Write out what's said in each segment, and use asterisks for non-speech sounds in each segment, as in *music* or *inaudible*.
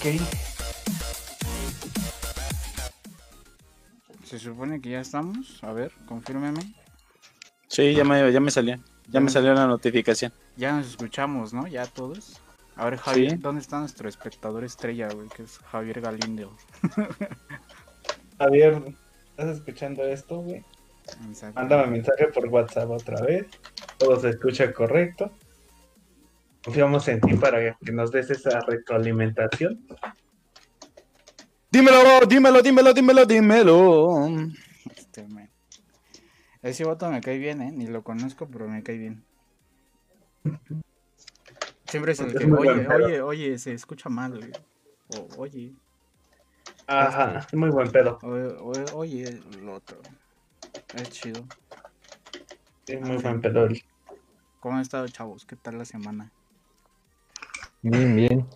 Ok. Se supone que ya estamos. A ver, confírmeme. Sí, ya me, ya me salió. Ya me salió la notificación. Ya nos escuchamos, ¿no? Ya todos. A ver, Javier, Sí. ¿dónde está nuestro espectador estrella, güey? Que es Javier Galindo. *laughs* Javier, ¿estás escuchando esto, güey? Mándame mensaje por WhatsApp otra vez. Todo se escucha correcto. Confiamos en ti para que nos des esa retroalimentación. Dímelo, dímelo, dímelo, dímelo, dímelo. Este, man. Ese voto me cae bien, ¿eh? Ni lo conozco, pero me cae bien. Siempre es el Es que, oye, oye, oye, se escucha mal, güey. O, oye, Ajá, muy buen pedo. oye, oye, lo otro. Es chido. Sí, muy buen pedo. el- ¿Cómo han estado, chavos? ¿Qué tal la semana? Bien, bien.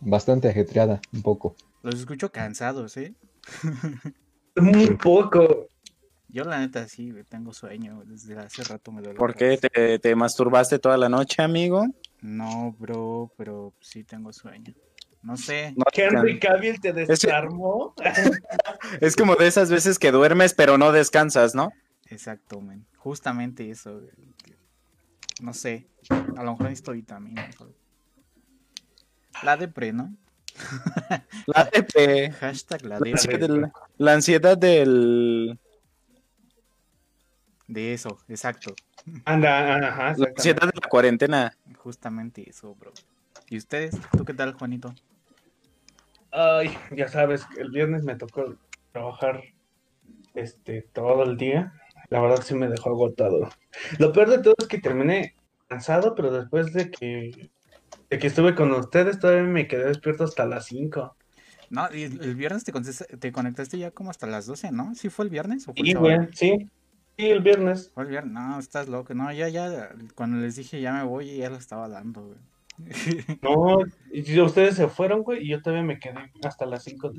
Bastante ajetreada, un poco. Los escucho cansados, ¿eh? *laughs* Muy poco. Yo la neta sí, tengo sueño. Desde hace rato me duele. ¿Por qué te, te masturbaste toda la noche, amigo? No, bro, pero sí tengo sueño. No sé. No, Henry Cavill te desarmó. *laughs* Es como de esas veces que duermes pero no descansas, ¿no? Exacto, man. Justamente eso. No sé. A lo mejor necesito vitaminas. güey. La depre, ¿no? *laughs* La DP. Hashtag la La depre. ansiedad del- la ansiedad del. De eso, exacto. Anda, ajá, La ansiedad de la cuarentena. Justamente eso, bro. ¿Y ustedes? ¿Tú qué tal, Juanito? Ay, ya sabes, el viernes me tocó trabajar este todo el día. La verdad sí me dejó agotado. Lo peor de todo es que terminé cansado, pero después de que de que estuve con ustedes todavía me quedé despierto hasta las 5. No, y el, el viernes te, te conectaste ya como hasta las 12, ¿no? ¿Sí fue el viernes o fue el Sí, sábado? güey, sí. Sí, el viernes. Fue el viernes. No, estás loco. No, ya, ya. Cuando les dije ya me voy, ya lo estaba dando, güey. *laughs* No, y si ustedes se fueron, güey, y yo todavía me quedé hasta las 5.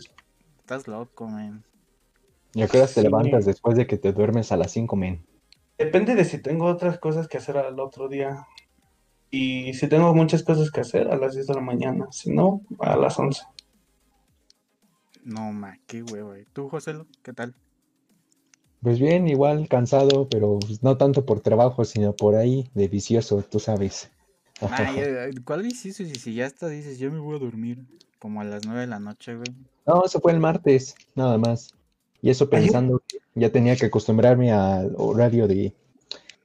Estás loco, man. ¿Y a qué hora te Sí. levantas después de que te duermes a las 5, men? Depende de si tengo otras cosas que hacer al otro día. Y si tengo muchas cosas que hacer a las 10 de la mañana. Si no, a las 11. No, ma, qué huevo, güey. ¿Tú, José, qué tal? Pues bien, igual cansado, pero pues, no tanto por trabajo, sino por ahí de vicioso, tú sabes. *laughs* Ah, ya- ¿Cuál dices? Si, si ya está, dices, yo me voy a dormir. Como a las 9 de la noche, güey. No, eso fue el martes, nada más. Y eso Ay, pensando que ya tenía que acostumbrarme al horario de,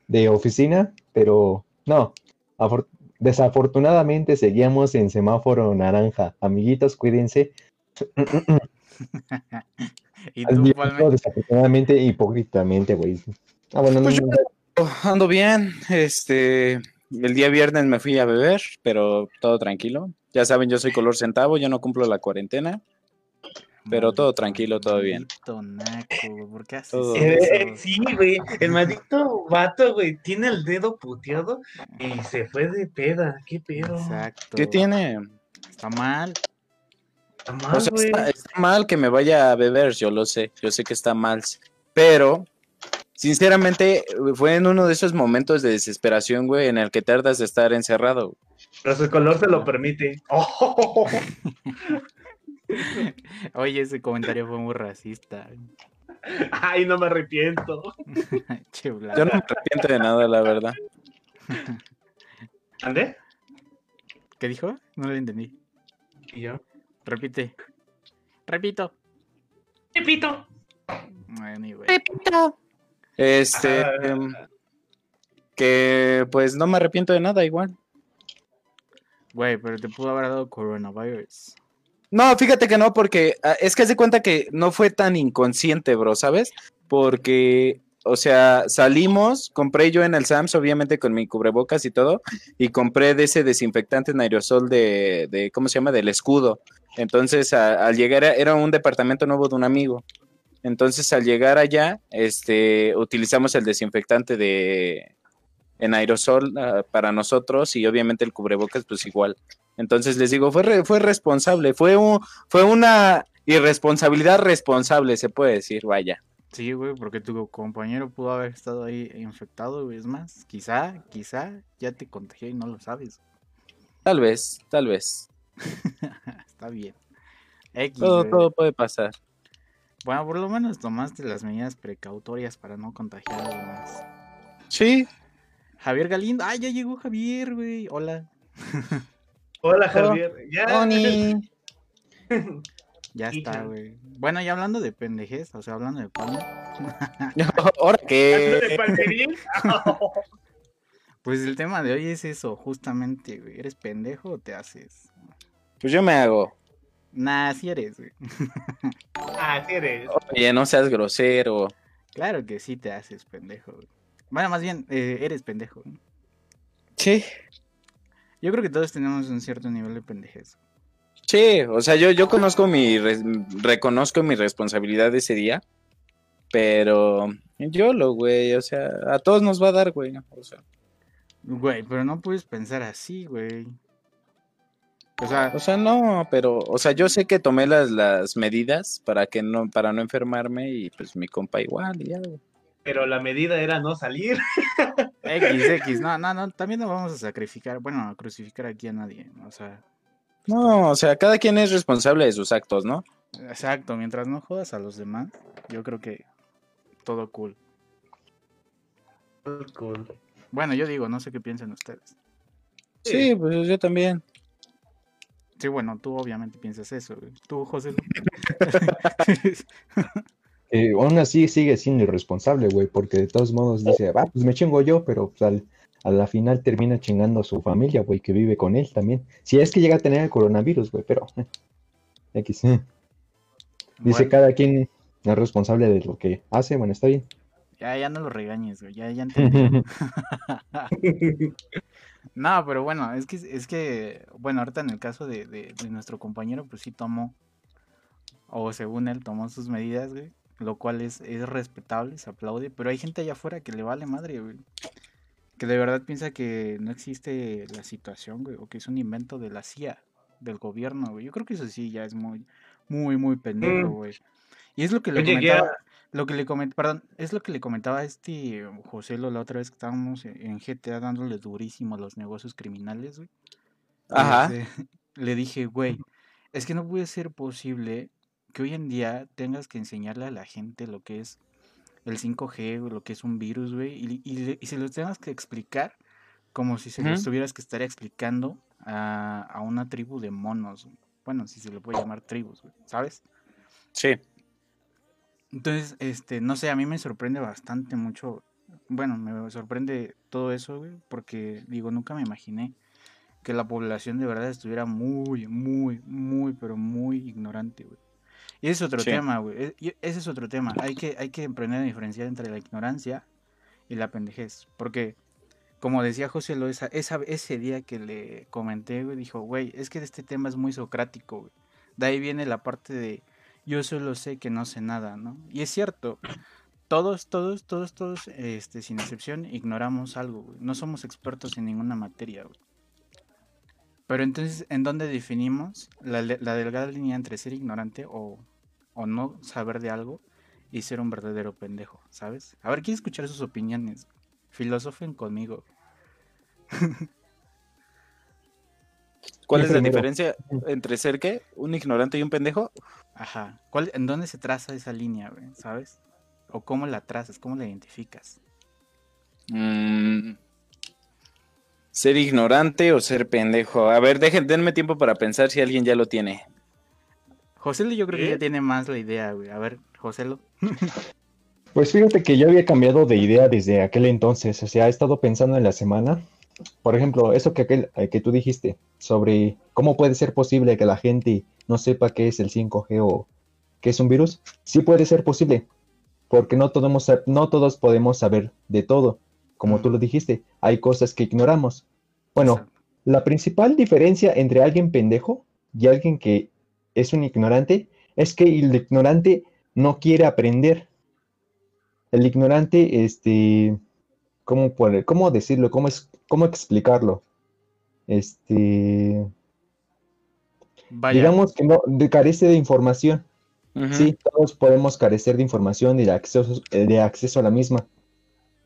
de oficina, pero no. Afor- desafortunadamente seguíamos en semáforo naranja. Amiguitos, cuídense. *laughs* ¿Y tú, desafortunadamente, hipócritamente, güey. Ah, bueno, no, Pues no, Oh, Ando bien. Este. El día viernes me fui a beber, pero todo tranquilo. Ya saben, yo soy color centavo, yo no cumplo la cuarentena. Pero todo tranquilo, todo bien. maldito naco, ¿por qué haces Todo- Eh, eso? eh, sí, güey. El maldito vato, güey, tiene el dedo puteado y se fue de peda. ¿Qué pedo? Exacto. ¿Qué tiene? Está mal. Está mal, O sea, güey. está, está mal que me vaya a beber, yo lo sé, yo sé que está mal, pero sinceramente fue en uno de esos momentos de desesperación, güey, en el que tardas de estar encerrado. Pero su color se lo permite. *laughs* Oh, Oye, ese comentario fue muy racista. Ay, no me arrepiento. *laughs* Che, Yo no me arrepiento de nada, la verdad. *laughs* ¿Ande? ¿Qué dijo? No lo entendí. Y yo. Repite. Repito. Repito. Anyway. Este, Ah. em, que pues no me arrepiento de nada igual. Güey, pero te pudo haber dado coronavirus. No, fíjate que no, porque ah, es que de cuenta que no fue tan inconsciente, bro, ¿sabes? Porque, o sea, salimos, compré yo en el Sams, obviamente con mi cubrebocas y todo, y compré de ese desinfectante en aerosol de, de ¿cómo se llama? Del escudo. Entonces, al llegar, a- era un departamento nuevo de un amigo. Entonces, al llegar allá, este, utilizamos el desinfectante de en aerosol ah, para nosotros y obviamente el cubrebocas, pues igual. Entonces les digo, fue, re- fue responsable, fue, un, fue una irresponsabilidad responsable, se puede decir, vaya. Sí, güey, porque tu compañero pudo haber estado ahí infectado, güey. Es más, quizá, quizá ya te contagió y no lo sabes. Tal vez, tal vez. *laughs* Está bien. X, Todo, güey. todo puede pasar. Bueno, por lo menos tomaste las medidas precautorias para no contagiar a los demás. Sí. Javier Galindo. Ah, ya llegó Javier, güey. Hola. *laughs* Hola, Javier. Ya. Tony. *laughs* Ya está, güey. Bueno, y hablando de pendejez, o sea, hablando de palma, *laughs* ¿Ahora ¿De qué? Palmerín? *laughs* pues el tema de hoy es eso, justamente, güey. ¿Eres pendejo o te haces? Pues yo me hago. Nah, sí eres, güey. Ah, sí eres. Oye, no seas grosero. Claro que sí te haces pendejo, güey. Bueno, más bien, eh, eres pendejo. güey. Sí. Yo creo que todos tenemos un cierto nivel de pendejez. Sí, o sea, yo, yo conozco mi, reconozco mi responsabilidad ese día, pero yo lo, güey, o sea, a todos nos va a dar, güey, o sea, Güey, pero no puedes pensar así, güey. O sea, o sea, no, pero, o sea, yo sé que tomé las, las medidas para que no, para no enfermarme y pues mi compa igual, y ya, güey. Pero la medida era no salir. *laughs* X, X, no, no, no, también no vamos a sacrificar, bueno, a crucificar aquí a nadie, o sea, No, o sea, cada quien es responsable de sus actos, ¿no? exacto, mientras no jodas a los demás, yo creo que todo cool. Cool. Bueno, yo digo, no sé qué piensan ustedes. Sí, pues yo también. Sí, bueno, tú obviamente piensas eso. Tú, José. *laughs* Eh, aún así sigue siendo irresponsable, güey, porque de todos modos dice, va, pues me chingo yo, pero pues, al- a la final termina chingando a su familia, güey, que vive con él también. Si es que llega a tener el coronavirus, güey, pero... eh, *laughs* X. eh. Dice Bueno, cada quien es responsable de lo que hace, bueno, está bien. ya, ya no lo regañes, güey, ya, ya entendí. *laughs* No, pero bueno, es que, es que, bueno, ahorita en el caso de, de, de nuestro compañero, pues sí tomó, o según él, tomó sus medidas, güey, lo cual es, es respetable, se aplaude, pero hay gente allá afuera que le vale madre, güey, que de verdad piensa que no existe la situación, güey, o que es un invento de la CIA, del gobierno, güey. Yo creo que eso sí ya es muy, muy, muy pendejo, Mm. güey. Y es lo que le comentaba, lo que le coment, perdón, es lo que le comentaba a este José la otra vez que estábamos en en GTA dándole durísimo a los negocios criminales, güey. Ajá. Este, *laughs* le dije, güey, es que no puede ser posible que hoy en día tengas que enseñarle a la gente lo que es el 5G, güey, lo que es un virus, güey, y, y, y se lo tengas que explicar como si se lo Ujú. tuvieras que estar explicando a, a una tribu de monos. Bueno, si se le puede llamar tribus, güey, ¿sabes? Sí. Entonces, este, no sé, a mí me sorprende bastante mucho. Bueno, me sorprende todo eso, güey, porque digo, nunca me imaginé que la población de verdad estuviera muy, muy, muy, pero muy ignorante, güey. Y ese es otro Sí. tema, güey. e- Ese es otro tema. Hay que, hay que aprender a diferenciar entre la ignorancia y la pendejez. Porque, como decía José Lo, esa, esa- ese día que le comenté, güey, dijo, güey, es que este tema es muy socrático, güey. De ahí viene la parte de yo solo sé que no sé nada, ¿no? Y es cierto, todos, todos, todos, todos, este, sin excepción, ignoramos algo, güey. No somos expertos en ninguna materia, güey. Pero entonces, ¿en dónde definimos la, la delgada línea entre ser ignorante o, o no saber de algo y ser un verdadero pendejo, ¿sabes? A ver, quiero escuchar sus opiniones. Filosofen conmigo. *laughs* ¿Cuál es la diferencia entre ser qué? ¿Un ignorante y un pendejo? Ajá. ¿Cuál, ¿En dónde se traza esa línea, güey? ¿Sabes? ¿O cómo la trazas? ¿Cómo la identificas? Mm, ser ignorante o ser pendejo. A ver, dejen, denme tiempo para pensar si alguien ya lo tiene. José yo creo que ¿Eh? ya tiene más la idea, güey. A ver, José *laughs* Pues fíjate que yo había cambiado de idea desde aquel entonces, o sea, he estado pensando en la semana. Por ejemplo, eso que, aquel, eh, que tú dijiste sobre cómo puede ser posible que la gente no sepa qué es el 5G o qué es un virus. Sí puede ser posible, porque no todos, no todos podemos saber de todo. Como tú lo dijiste, hay cosas que ignoramos. Bueno, la principal diferencia entre alguien pendejo y alguien que es un ignorante es que el ignorante no quiere aprender. El ignorante, este, ¿cómo, poner- cómo decirlo? ¿Cómo, es, ¿Cómo explicarlo? Este, Vaya. digamos que no, de- carece de información. Sí, todos podemos carecer de información y de acceso, eh, de acceso a la misma,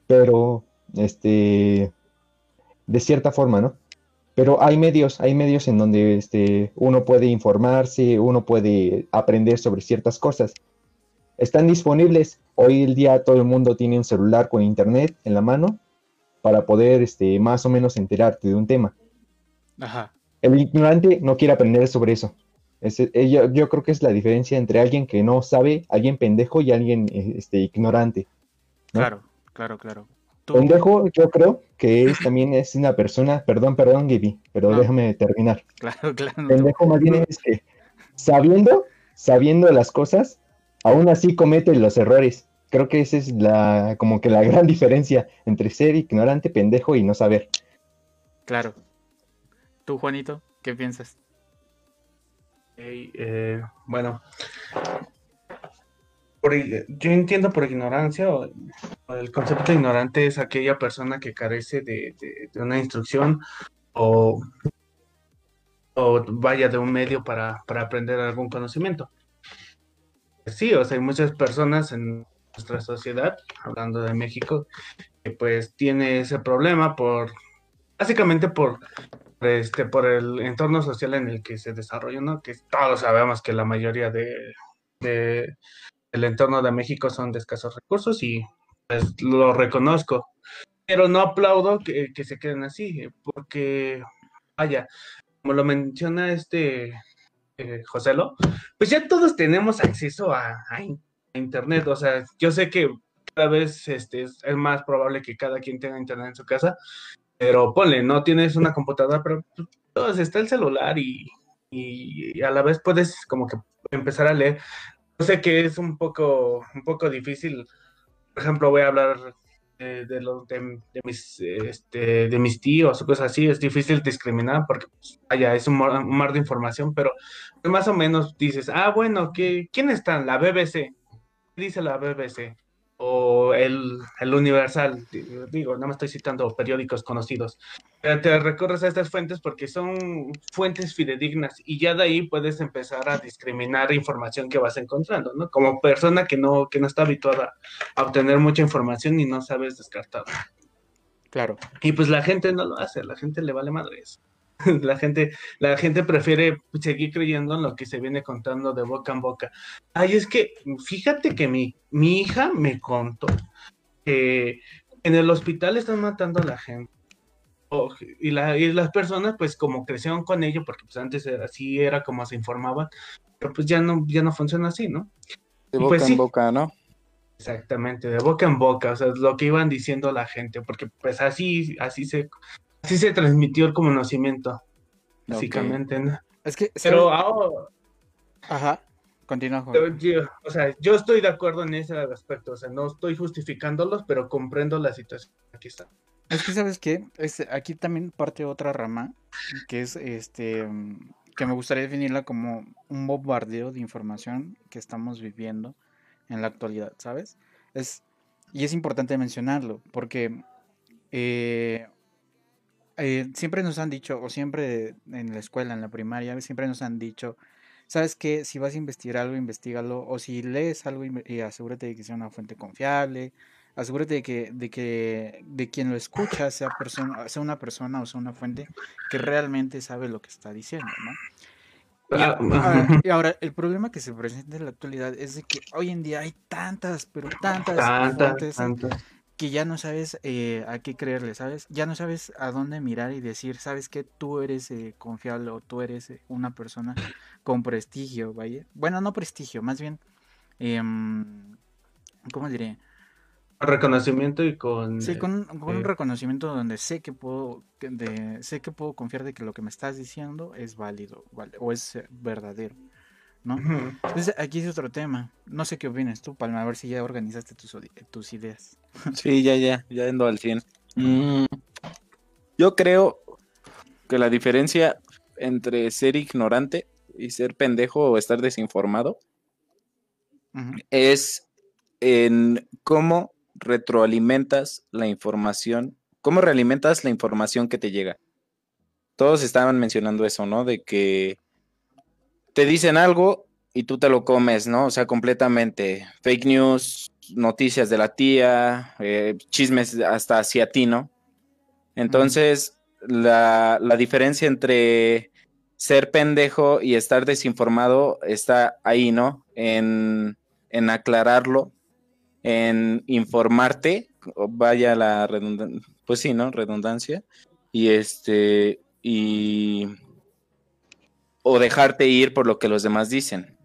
pero, este, de cierta forma, ¿no? Pero hay medios, hay medios en donde este, uno puede informarse, uno puede aprender sobre ciertas cosas. Están disponibles. Hoy el día todo el mundo tiene un celular con internet en la mano para poder este, más o menos enterarte de un tema. Ajá. El ignorante no quiere aprender sobre eso. Es- eh, yo, yo creo que es la diferencia entre alguien que no sabe, alguien pendejo y alguien eh, este, ignorante. ¿no? Claro, claro, claro. Pendejo, yo creo que es, *clears throat* también es una persona, perdón, perdón, Gaby, pero No. déjame terminar. Claro, claro. no Pendejo más bien es que sabiendo, sabiendo las cosas, aún así comete los errores. Creo que esa es la, como que la gran diferencia entre ser ignorante, pendejo y no saber. Claro. Tú, Juanito, ¿qué piensas? Eh, bueno, por yo entiendo por ignorancia, o el concepto ignorante es aquella persona que carece de, de- de una instrucción o, o vaya de un medio para, para aprender algún conocimiento. Sí, o sea, hay muchas personas en nuestra sociedad, hablando de México, que pues tiene ese problema por, básicamente por este, por el entorno social en el que se desarrolla, ¿no? Que todos sabemos que la mayoría de, de el entorno de México son de escasos recursos y pues lo reconozco, pero no aplaudo que, que se queden así, porque vaya, como lo menciona este eh, Joselo, pues ya todos tenemos acceso a, a in- a internet, o sea, yo sé que cada vez este, es, más probable que cada quien tenga internet en su casa, pero ponle, no tienes una computadora, pero pues, está el celular y, y, y a la vez puedes como que empezar a leer. Yo sé que es un poco, un poco difícil. Por ejemplo, voy a hablar eh, de, los de, de mis, este, de mis tíos o cosas así. Es difícil discriminar porque, pues, vaya, es un mar, de información, pero más o menos dices, ah, bueno, ¿qué, ¿quién está? La BBC. ¿Qué dice la BBC? O el, el Universal, digo, no me estoy citando periódicos conocidos, te recorres a estas fuentes porque son fuentes fidedignas y ya de ahí puedes empezar a discriminar información que vas encontrando, ¿no? Como persona que no, que no está habituada a obtener mucha información y no sabes descartarla. Claro. Y pues la gente no lo hace, la gente le vale madre eso. *laughs* La gente, la gente prefiere seguir creyendo en lo que se viene contando de boca en boca. Ay, es que fíjate que mi, mi hija me contó que en el hospital están matando a la gente. O- y, la- y las personas, pues como crecieron con ello, porque pues antes era- así era como se informaban, pero pues ya no, ya no funciona así, ¿no? De Y boca pues en sí. boca, ¿no? Exactamente, de boca en boca, o sea, es lo que iban diciendo la gente, porque pues así, así se, así se transmitió el conocimiento, básicamente, ¿no? Es que, Pero Ajá. Continúa, o sea, yo estoy de acuerdo en ese aspecto, o sea, no estoy justificándolos, pero comprendo la situación. Aquí está. Es que, ¿sabes qué? Es, aquí también parte otra rama, que es este, que me gustaría definirla como un bombardeo de información que estamos viviendo en la actualidad, ¿sabes? Es, y es importante mencionarlo, porque eh, eh, siempre nos han dicho, o siempre en la escuela, en la primaria, siempre nos han dicho, ¿sabes qué? Si vas a investigar algo, investigalo, o si lees algo, eh, asegúrate de que sea una fuente confiable, asegúrate de que, de que de quien lo escucha sea, persona, sea una persona o sea una fuente que realmente sabe lo que está diciendo, ¿no? Y, Ah, ahora, y ahora, el problema que se presenta en la actualidad es de que hoy en día hay tantas, pero tantas Tanta, fuentes tanta. Que ya no sabes eh, a qué creerle, ¿sabes? Ya no sabes a dónde mirar y decir, ¿sabes qué? Tú eres eh, confiable o tú eres eh, una persona con prestigio, ¿vaya? Bueno, no prestigio, más bien, em, ¿cómo diré? Reconocimiento y con... Sí, con, un- con un eh, reconocimiento donde sé que puedo, que de, sé que puedo confiar de que lo que me estás diciendo es válido, ¿vale? O es eh, verdadero, ¿no? Entonces, aquí es otro tema. No sé qué opinas tú, Palma, a ver si ya organizaste tus, ideas. Sí, ya, ya, ya ando al 100. Mm, yo creo que la diferencia entre ser ignorante y ser pendejo o estar desinformado es en cómo retroalimentas la información, cómo realimentas la información que te llega. Todos estaban mencionando eso, ¿no? De que te dicen algo y tú te lo comes, ¿no? O sea, completamente. Fake news, noticias de la tía, eh, chismes hasta hacia ti, ¿no? Entonces, la, la diferencia entre ser pendejo y estar desinformado está ahí, ¿no? En, en aclararlo, en informarte, vaya la redundancia, pues sí, ¿no? Redundancia. Y este, y... o dejarte ir por lo que los demás dicen.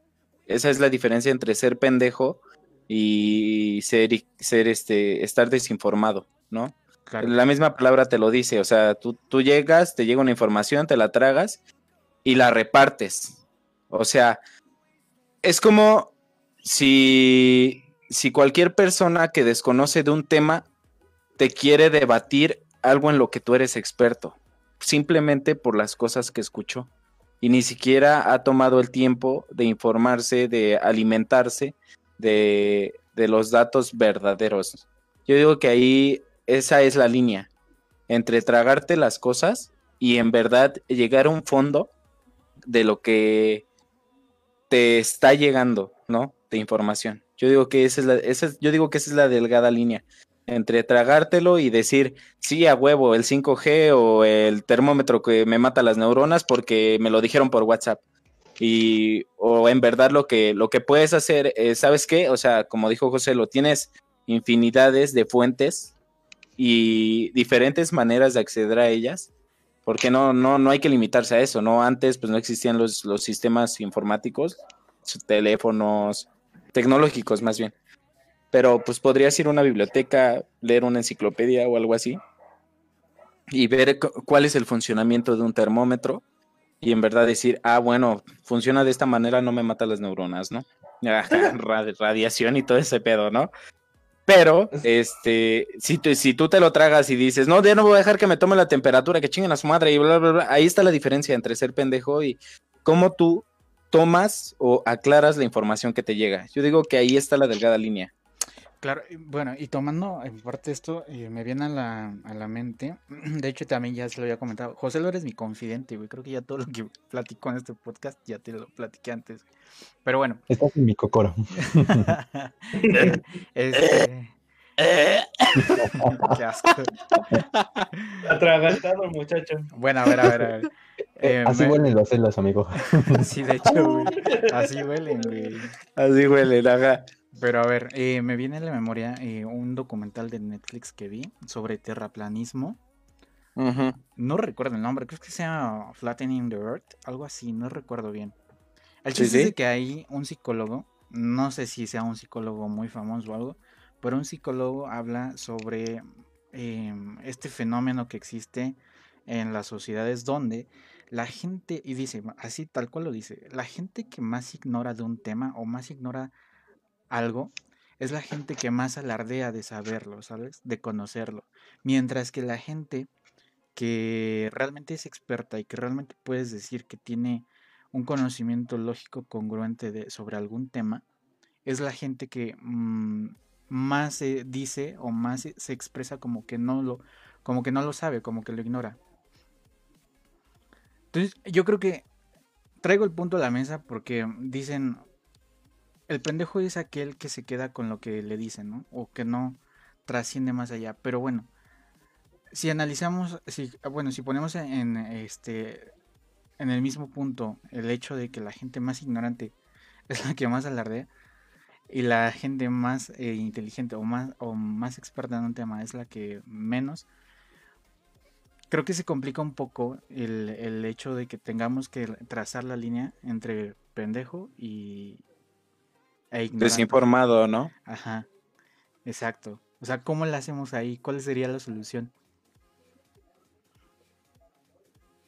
Esa es la diferencia entre ser pendejo y ser, ser este, estar desinformado, ¿no? Claro. La misma palabra te lo dice, o sea, tú, tú llegas, te llega una información, te la tragas y la repartes. O sea, es como si, si cualquier persona que desconoce de un tema te quiere debatir algo en lo que tú eres experto, simplemente por las cosas que escuchó. Y ni siquiera ha tomado el tiempo de informarse, de alimentarse de, de los datos verdaderos. Yo digo que ahí esa es la línea entre tragarte las cosas y en verdad llegar a un fondo de lo que te está llegando, ¿no? De información. Yo digo que esa es la, esa es- yo digo que esa es la delgada línea entre tragártelo y decir, sí, a huevo, el 5G o el termómetro que me mata las neuronas porque me lo dijeron por WhatsApp. Y, o en verdad lo que, lo que puedes hacer es, ¿sabes qué? O sea, como dijo José, lo tienes infinidades de fuentes y diferentes maneras de acceder a ellas, porque no, no, no hay que limitarse a eso, ¿no? Antes pues no existían los, los sistemas informáticos, teléfonos, tecnológicos más bien. Pero pues podrías ir a una biblioteca, leer una enciclopedia o algo así y ver cu- cuál es el funcionamiento de un termómetro y en verdad decir, ah, bueno, funciona de esta manera, no me mata las neuronas, ¿no? *laughs* Radiación y todo ese pedo, ¿no? Pero, este, si, si tú te lo tragas y dices, no, ya no voy a dejar que me tome la temperatura, que chinguen a su madre y bla, bla, bla, ahí está la diferencia entre ser pendejo y cómo tú tomas o aclaras la información que te llega. Yo digo que ahí está la delgada línea. Claro, bueno, y tomando en parte esto, eh, me viene a la, a la mente, *clears throat* de hecho también ya se lo había comentado, José lo eres mi confidente, güey, creo que ya todo lo que *laughs* platico en este podcast ya te lo platiqué antes, pero bueno, Estás en mi cocoro. *laughs* este... *laughs* Qué asco. Atragantado, muchacho. Bueno, a ver, a ver, a ver. Eh, Así me- huelen las celdas, amigo. Sí, de hecho, güey. Así huelen, güey. Así huele, haga. Pero a ver, eh, me viene a la memoria eh, un documental de Netflix que vi sobre terraplanismo. No recuerdo el nombre, creo que se llama Flattening the Earth, algo así, no recuerdo bien. El Sí, chiste es de que hay un psicólogo, no sé si sea un psicólogo muy famoso o algo, pero un psicólogo habla sobre em, este fenómeno que existe en las sociedades donde la gente, y dice, así tal cual lo dice, la gente que más ignora de un tema o más ignora algo, es la gente que más alardea de saberlo, ¿sabes? De conocerlo. Mientras que la gente que realmente es experta y que realmente puedes decir que tiene un conocimiento lógico congruente sobre algún tema, es la gente que mm, más se dice o más se, se expresa como que no lo, como que no lo sabe, como que lo ignora. Entonces, yo creo que traigo el punto a la mesa porque dicen, el pendejo es aquel que se queda con lo que le dicen, ¿no? O que no trasciende más allá. Pero bueno, si analizamos, si, bueno, si ponemos en, en, este en el mismo punto el hecho de que la gente más ignorante *laughs* es la que más alardea y la gente más eh, inteligente o más o más experta en un tema es la que menos creo que se complica un poco el, el hecho de que tengamos que trazar la línea entre pendejo y e. Desinformado, ¿no? Ajá, exacto. O sea, ¿cómo la hacemos ahí? ¿Cuál sería la solución?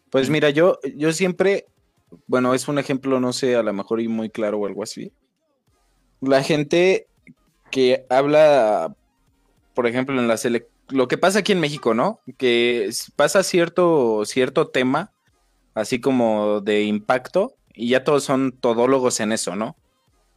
Pues mira, yo, yo siempre, bueno, es un ejemplo, no sé, a lo mejor y muy claro o algo así. La gente que habla, por ejemplo, en la lo que pasa aquí en México, ¿no? Que pasa cierto, cierto tema, así como de impacto, y ya todos son todólogos en eso, ¿no?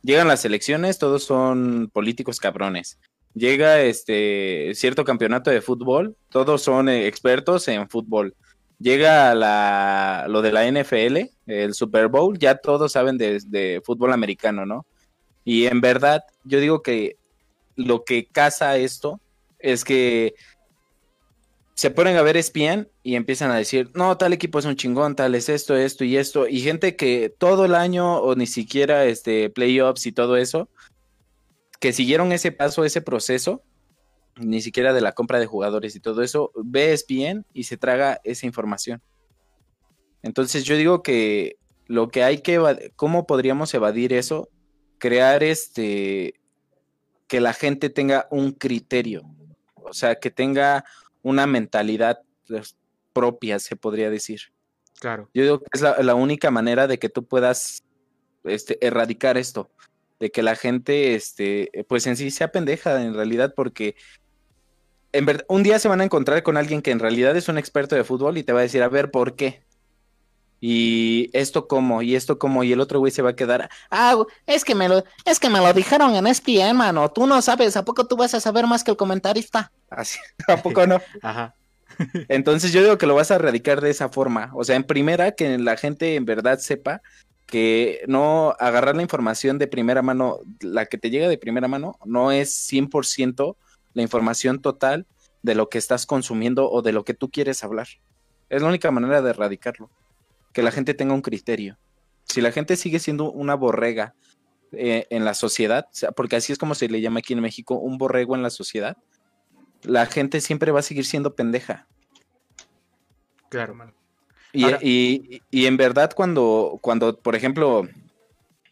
Llegan las elecciones, todos son políticos cabrones. Llega este cierto campeonato de fútbol, todos son expertos en fútbol llega la, lo de la NFL, el Super Bowl, ya todos saben de, de fútbol americano, ¿no? Y en verdad, yo digo que lo que casa esto es que se ponen a ver ESPN y empiezan a decir, no, tal equipo es un chingón, tal es esto, esto y esto, y gente que todo el año o ni siquiera este playoffs y todo eso, que siguieron ese paso, ese proceso, ni siquiera de la compra de jugadores y todo eso, ve ESPN y se traga esa información. Entonces yo digo que lo que hay que, ¿cómo podríamos evadir eso? Crear este, que la gente tenga un criterio, o sea, que tenga una mentalidad pues, propia, se podría decir. Claro. Yo digo que es la, la única manera de que tú puedas este, erradicar esto, de que la gente, este, pues en sí sea pendeja en realidad, porque en verdad, un día se van a encontrar con alguien que en realidad es un experto de fútbol y te va a decir, a ver, ¿por qué? Y esto cómo, y esto cómo, y el otro güey se va a quedar, Ah, es que me lo, es que me lo dijeron en ESPN, mano. Tú no sabes, ¿a poco tú vas a saber más que el comentarista? así, *laughs* ¿a poco no? *laughs* Ajá. Entonces yo digo que lo vas a erradicar de esa forma. O sea, en primera, que la gente en verdad sepa que no agarrar la información de primera mano, la que te llega de primera mano, no es 100% la información total de lo que estás consumiendo o de lo que tú quieres hablar. Es la única manera de erradicarlo. Que la gente tenga un criterio. Si la gente sigue siendo una borrega eh, en la sociedad, porque así es como se le llama aquí en México, un borrego en la sociedad, la gente siempre va a seguir siendo pendeja. Claro. Y, Ahora- y- y en verdad cuando, cuando, por ejemplo,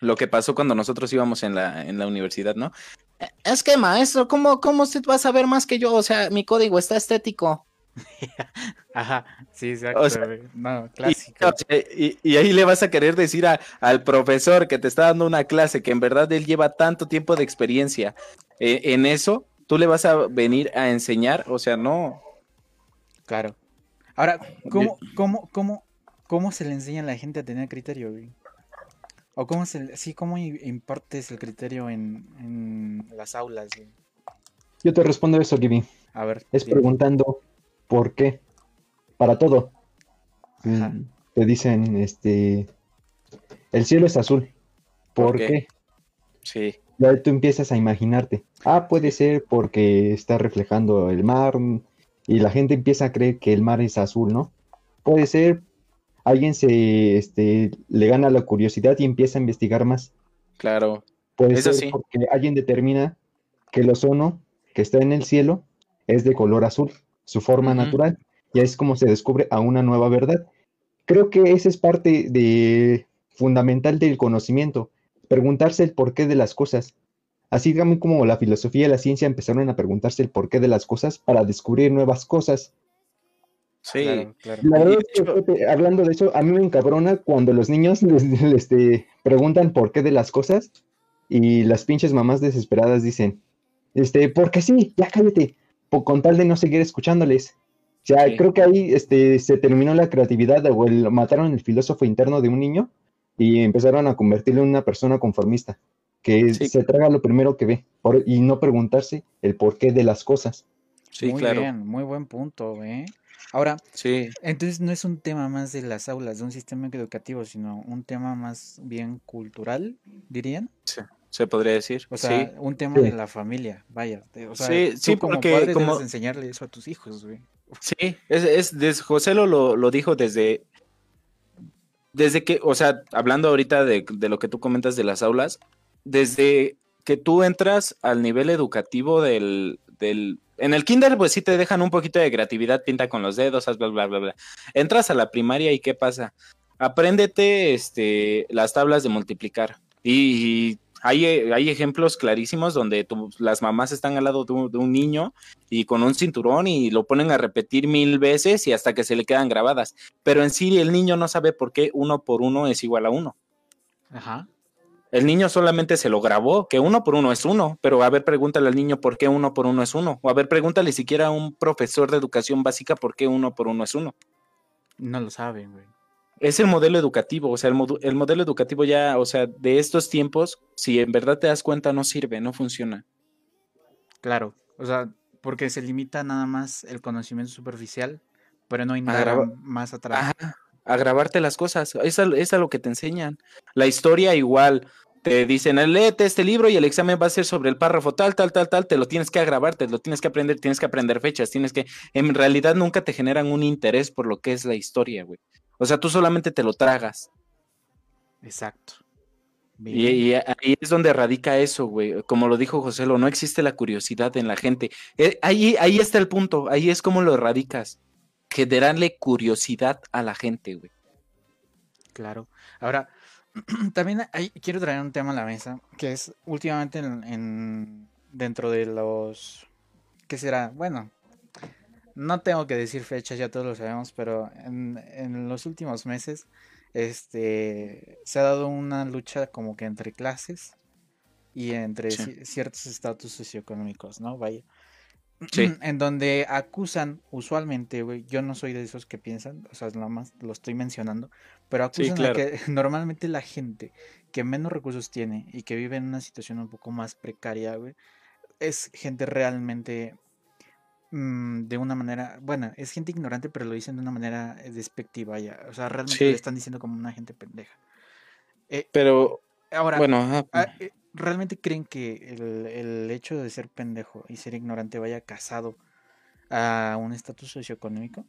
lo que pasó cuando nosotros íbamos en la, en la universidad, ¿no? Es que, maestro, ¿cómo, cómo usted va a saber más que yo? O sea, mi código está estético. *laughs* Ajá. Sí, exacto. O sea, güey. no, clásico. sea, y- y ahí le vas a querer decir a- al profesor que te está dando una clase, que en verdad él lleva tanto tiempo de experiencia eh, en eso, tú le vas a venir a enseñar, o sea, no. Claro. Ahora, ¿cómo, cómo, cómo, cómo se le enseña a la gente a tener criterio, güey? O cómo se, le- sí, cómo impartes el criterio en, en las aulas, güey? Yo te respondo eso, Gibi. A ver. Es preguntando por qué. Para todo. Ajá. Mm, Te dicen, este, el cielo es azul. ¿Por, ¿Por qué? qué? Sí, Ya tú empiezas a imaginarte. Ah, puede ser porque está reflejando el mar mm, y la gente empieza a creer que el mar es azul, ¿no? Puede ser, alguien se, este, le gana la curiosidad y empieza a investigar más. claro. Puede Eso ser sí. porque alguien determina que el ozono que está en el cielo es de color azul, su forma natural, y es como se descubre a una nueva verdad. Creo que esa es parte de fundamental del conocimiento, preguntarse el porqué de las cosas. Así también como la filosofía y la ciencia empezaron a preguntarse el porqué de las cosas para descubrir nuevas cosas. Sí. Claro, claro. La Y verdad de es que, hecho- Pepe, hablando de eso, a mí me encabrona cuando los niños les, *laughs* les, este, preguntan por qué de las cosas y las pinches mamás desesperadas dicen, este, porque sí, ya cállate, con tal de no seguir escuchándoles. O sea, Sí. creo que ahí este, se terminó la creatividad o el, mataron el filósofo interno de un niño y empezaron a convertirlo en una persona conformista, que Sí. se traga lo primero que ve por- y no preguntarse el porqué de las cosas. Sí, muy claro. bien, muy buen punto, ¿eh? Ahora, Sí, entonces no es un tema más de las aulas, de un sistema educativo, sino un tema más bien cultural, dirían. Se podría decir. O sea, sí. un tema Sí. de la familia, vaya. de- O sea, Sí, tú sí, como porque padre como- debes enseñarle eso a tus hijos, güey. Sí, es, es José lo, lo, lo dijo desde, desde que, o sea, hablando ahorita de, de lo que tú comentas de las aulas, desde que tú entras al nivel educativo del, del, en el kinder pues sí te dejan un poquito de creatividad, pinta con los dedos, haz bla, bla, bla, bla. Entras a la primaria y ¿qué pasa? Apréndete este, las tablas de multiplicar. Y, hay, eh, hay ejemplos clarísimos donde tu- las mamás están al lado de un, de un niño y con un cinturón y lo ponen a repetir mil veces y hasta que se le quedan grabadas. Pero en sí el niño no sabe por qué uno por uno es igual a uno. Ajá. El niño solamente se lo grabó, que uno por uno es uno, pero a ver, pregúntale al niño por qué uno por uno es uno. O a ver, pregúntale siquiera a un profesor de educación básica por qué uno por uno es uno. No lo saben, güey. Es el modelo educativo, o sea, el, modelo educativo ya, o sea, de estos tiempos, si en verdad te das cuenta, no sirve, no funciona. Claro. O sea, porque se limita nada más el conocimiento superficial, pero no indaga más atrás. Ajá, a grabarte las cosas, es a, es a lo que te enseñan. La historia igual, te dicen, léete este libro y el examen va a ser sobre el párrafo tal, tal, tal, tal, te lo tienes que agravar, te lo tienes que aprender, tienes que aprender fechas, tienes que, en realidad nunca te generan un interés por lo que es la historia, güey. O sea, tú solamente te lo tragas. Exacto. Y, y ahí es donde radica eso, güey. Como lo dijo José, no existe la curiosidad en la gente. Eh, ahí, ahí está el punto, ahí es como lo erradicas. Generarle curiosidad a la gente, güey. Claro. Ahora, *clears throat* también hay- quiero traer un tema a la mesa, que es últimamente en, en- dentro de los... ¿Qué será? Bueno, no tengo que decir fechas, ya todos lo sabemos, pero en, en los últimos meses este, se ha dado una lucha como que entre clases y entre Sí. ciertos estatus socioeconómicos, ¿no? Vaya. Sí. *clears throat* En donde acusan usualmente, güey, yo no soy de esos que piensan, o sea, nada más lo estoy mencionando, pero Sí, acusan a que *laughs* normalmente la gente que menos recursos tiene y que vive en una situación un poco más precaria, güey, es gente realmente mm, de una manera, bueno, es gente ignorante, pero lo dicen de una manera eh, despectiva ya, o sea, realmente Sí. le están diciendo como una gente pendeja. Eh, Pero, ahora, bueno, ajá, Ah, eh, ¿Realmente creen que el, el hecho de ser pendejo y ser ignorante vaya casado a un estatus socioeconómico?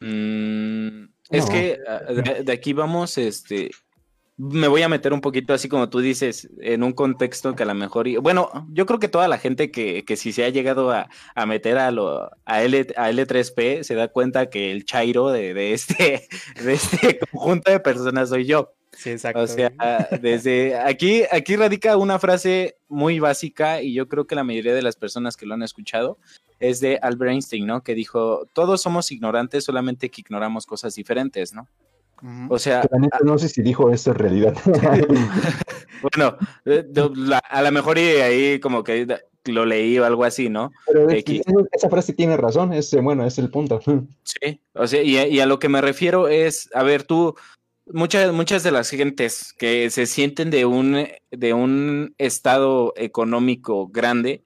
Mm, es que ah, de, de aquí vamos, este, me voy a meter un poquito así como tú dices, en un contexto que a lo mejor, y- bueno, yo creo que toda la gente que, que si se ha llegado a, a meter a lo a, L, a L3P se da cuenta que el chairo de, de este, *laughs* de este conjunto de personas soy yo. Sí, exacto. O sea, desde aquí, aquí radica una frase muy básica y yo creo que la mayoría de las personas que lo han escuchado es de Albert Einstein, ¿no? Que dijo, todos somos ignorantes, solamente que ignoramos cosas diferentes, ¿no? O sea, no sé si dijo eso en realidad. *laughs* bueno, eh, a lo mejor y ahí como que lo leí o algo así, ¿no? Pero es- X. esa frase tiene razón, es, eh, bueno, es el punto. *laughs* Sí, o sea, y, a- y a lo que me refiero es, a ver, tú, muchas, muchas de las gentes que se sienten de un, de un estado económico grande,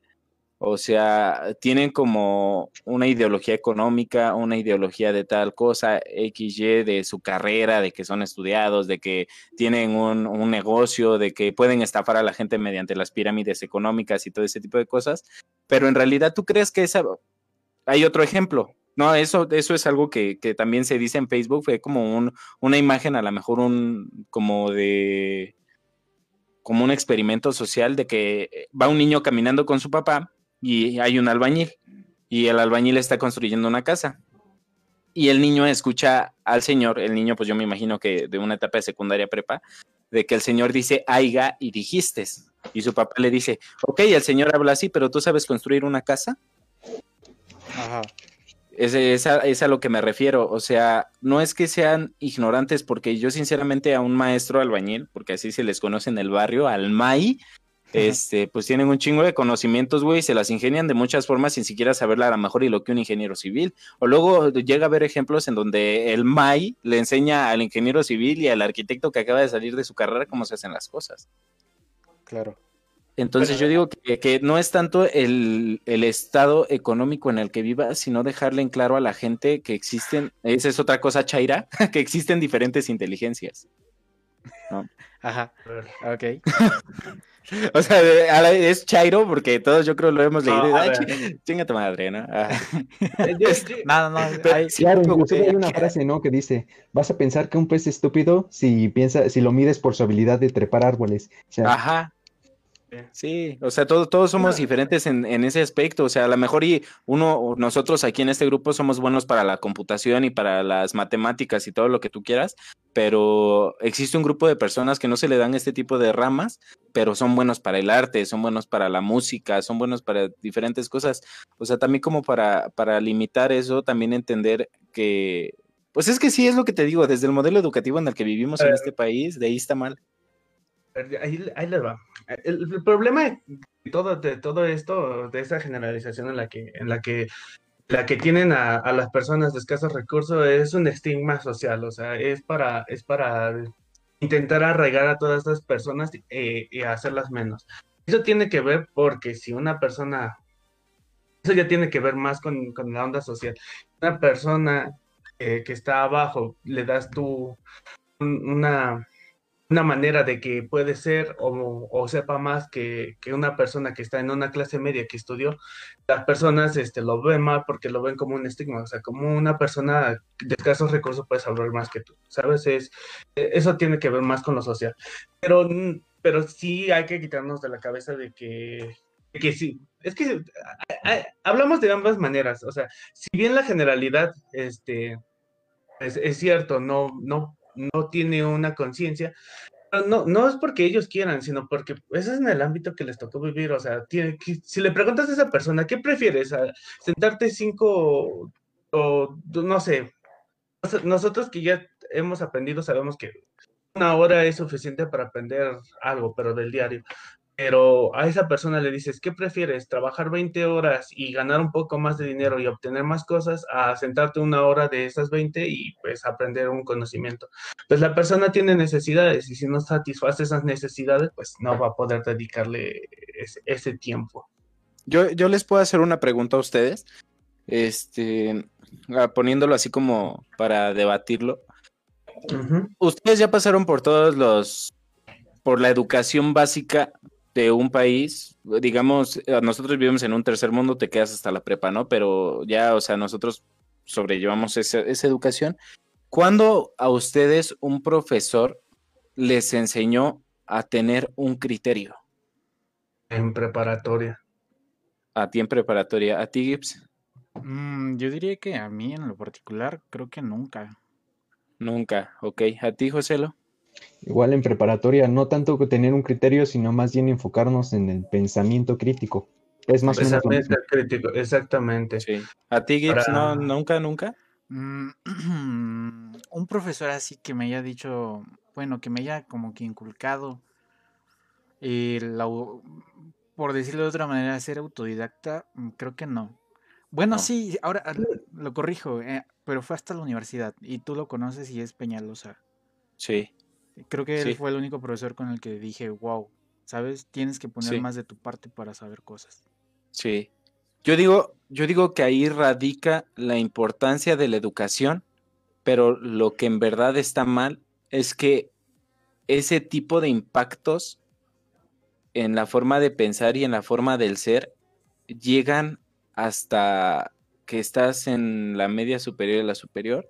o sea, tienen como una ideología económica, una ideología de tal cosa, XY, de su carrera, de que son estudiados, de que tienen un, un negocio, de que pueden estafar a la gente mediante las pirámides económicas y todo ese tipo de cosas. Pero en realidad, ¿tú crees que esa... Hay otro ejemplo, no, eso, eso es algo que, que también se dice en Facebook, fue como un, una imagen, a lo mejor un, como de, como un experimento social de que va un niño caminando con su papá y hay un albañil y el albañil está construyendo una casa. Y el niño escucha al señor, el niño pues yo me imagino que de una etapa de secundaria prepa, de que el señor dice aiga y dijiste. Y su papá le dice, ok, el señor habla así, pero tú sabes construir una casa. Ajá. Es, es, a, es, a, lo que me refiero. O sea, no es que sean ignorantes, porque yo sinceramente a un maestro albañil, porque así se les conoce en el barrio, al MAI, este, pues tienen un chingo de conocimientos, güey, se las ingenian de muchas formas sin siquiera saberla a lo mejor y lo que un ingeniero civil. O luego llega a haber ejemplos en donde el MAI le enseña al ingeniero civil y al arquitecto que acaba de salir de su carrera cómo se hacen las cosas. Claro. Entonces Pero, yo digo que, que, no es tanto el, el, estado económico en el que viva, sino dejarle en claro a la gente que existen, esa es otra cosa, Chaira, *laughs* que existen diferentes inteligencias. ¿No? Ajá, ok. *laughs* o sea, es Chairo porque todos yo creo lo hemos leído. No, chinga tu madre, ¿no? *laughs* no, no, hay, claro, inclusive hay una frase, ¿no? Que dice, vas a pensar que un pez estúpido si piensa, si lo mides por su habilidad de trepar árboles. O sea, Ajá. Sí, o sea, todos, todos somos diferentes en, en, ese aspecto. O sea, a lo mejor y uno, nosotros aquí en este grupo somos buenos para la computación y para las matemáticas y todo lo que tú quieras, pero existe un grupo de personas que no se le dan este tipo de ramas, pero son buenos para el arte, son buenos para la música, son buenos para diferentes cosas. O sea, también como para, para limitar eso, también entender que, pues es que sí es lo que te digo, desde el modelo educativo en el que vivimos en este país, de ahí está mal. Ahí, ahí les va. El, el, problema de todo, de todo esto, de esa generalización en la que, en la que, la que tienen a, a, las personas de escasos recursos es un estigma social, o sea, es para, es para intentar arraigar a todas estas personas eh, y hacerlas menos. Eso tiene que ver porque si una persona, eso ya tiene que ver más con, con la onda social. Una persona eh, que está abajo, le das tú un, una una manera de que puede ser o, sepa más que, que, una persona que está en una clase media que estudió, las personas este, lo ven mal porque lo ven como un estigma, o sea, como una persona de escasos recursos puede saber más que tú, ¿sabes? Es, eso tiene que ver más con lo social. Pero, pero sí hay que quitarnos de la cabeza de que, que sí, es que hablamos de ambas maneras, o sea, si bien la generalidad este, es, es cierto, no, no no tiene una conciencia. No, no es porque ellos quieran, sino porque ese es en el ámbito que les tocó vivir. O sea, tiene, si le preguntas a esa persona, ¿qué prefieres? ¿Sentarte cinco o no sé? Nosotros que ya hemos aprendido sabemos que una hora es suficiente para aprender algo, pero del diario pero a esa persona le dices, ¿qué prefieres? ¿Trabajar 20 horas y ganar un poco más de dinero y obtener más cosas a sentarte una hora de esas 20 y pues aprender un conocimiento? Pues la persona tiene necesidades y si no satisface esas necesidades, pues no va a poder dedicarle ese, ese tiempo. Yo, yo les puedo hacer una pregunta a ustedes, este, ah, poniéndolo así como para debatirlo. Uh -huh. Ustedes ya pasaron por todos los, por la educación básica de un país, digamos, eh, nosotros vivimos en un tercer mundo, te quedas hasta la prepa, ¿no? Pero ya, o sea, nosotros sobrellevamos esa, esa educación. ¿Cuándo a ustedes un profesor les enseñó a tener un criterio? En preparatoria. A ti en preparatoria. ¿A ti, Gibbs? Mm, yo diría que a mí en lo particular, creo que nunca. Nunca, ok. ¿A ti, Joselo? Igual en preparatoria, no tanto que tener un criterio, sino más bien enfocarnos en el pensamiento crítico. Es más menos. Pensamiento crítico, exactamente. Sí. ¿A ti, Gibbs, Para... no, nunca, nunca? Mm, *clears throat* un profesor así que me haya dicho, bueno, que me haya como que inculcado, eh, la, por decirlo de otra manera, ser autodidacta, mm, creo que no. Bueno, no. sí, ahora lo corrijo, eh, pero fue hasta la universidad y tú lo conoces y es Peñalosa. Sí. Creo que él sí. fue el único profesor con el que dije, wow, ¿sabes? Tienes que poner sí. más de tu parte para saber cosas. Sí. Yo digo, yo digo que ahí radica la importancia de la educación, pero lo que en verdad está mal es que ese tipo de impactos en la forma de pensar y en la forma del ser llegan hasta que estás en la media superior y la superior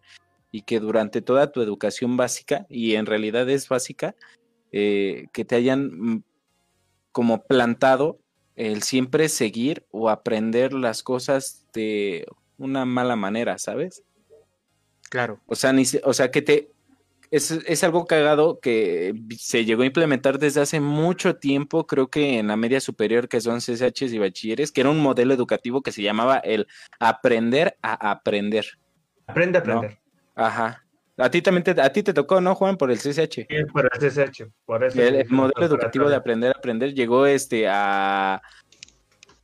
y que durante toda tu educación básica, y en realidad es básica, eh, que te hayan mm, como plantado el siempre seguir o aprender las cosas de una mala manera, ¿sabes? Claro. O sea, ni o sea que te es, es, algo cagado que se llegó a implementar desde hace mucho tiempo, creo que en la media superior, que son CSHs y bachilleres, que era un modelo educativo que se llamaba el aprender a aprender. Aprende a aprender. ¿no? Ajá. A ti también te, a ti te tocó, ¿no, Juan? Por el CSH. Sí, por el CSH. Por eso el, el modelo educativo de aprender a aprender llegó este a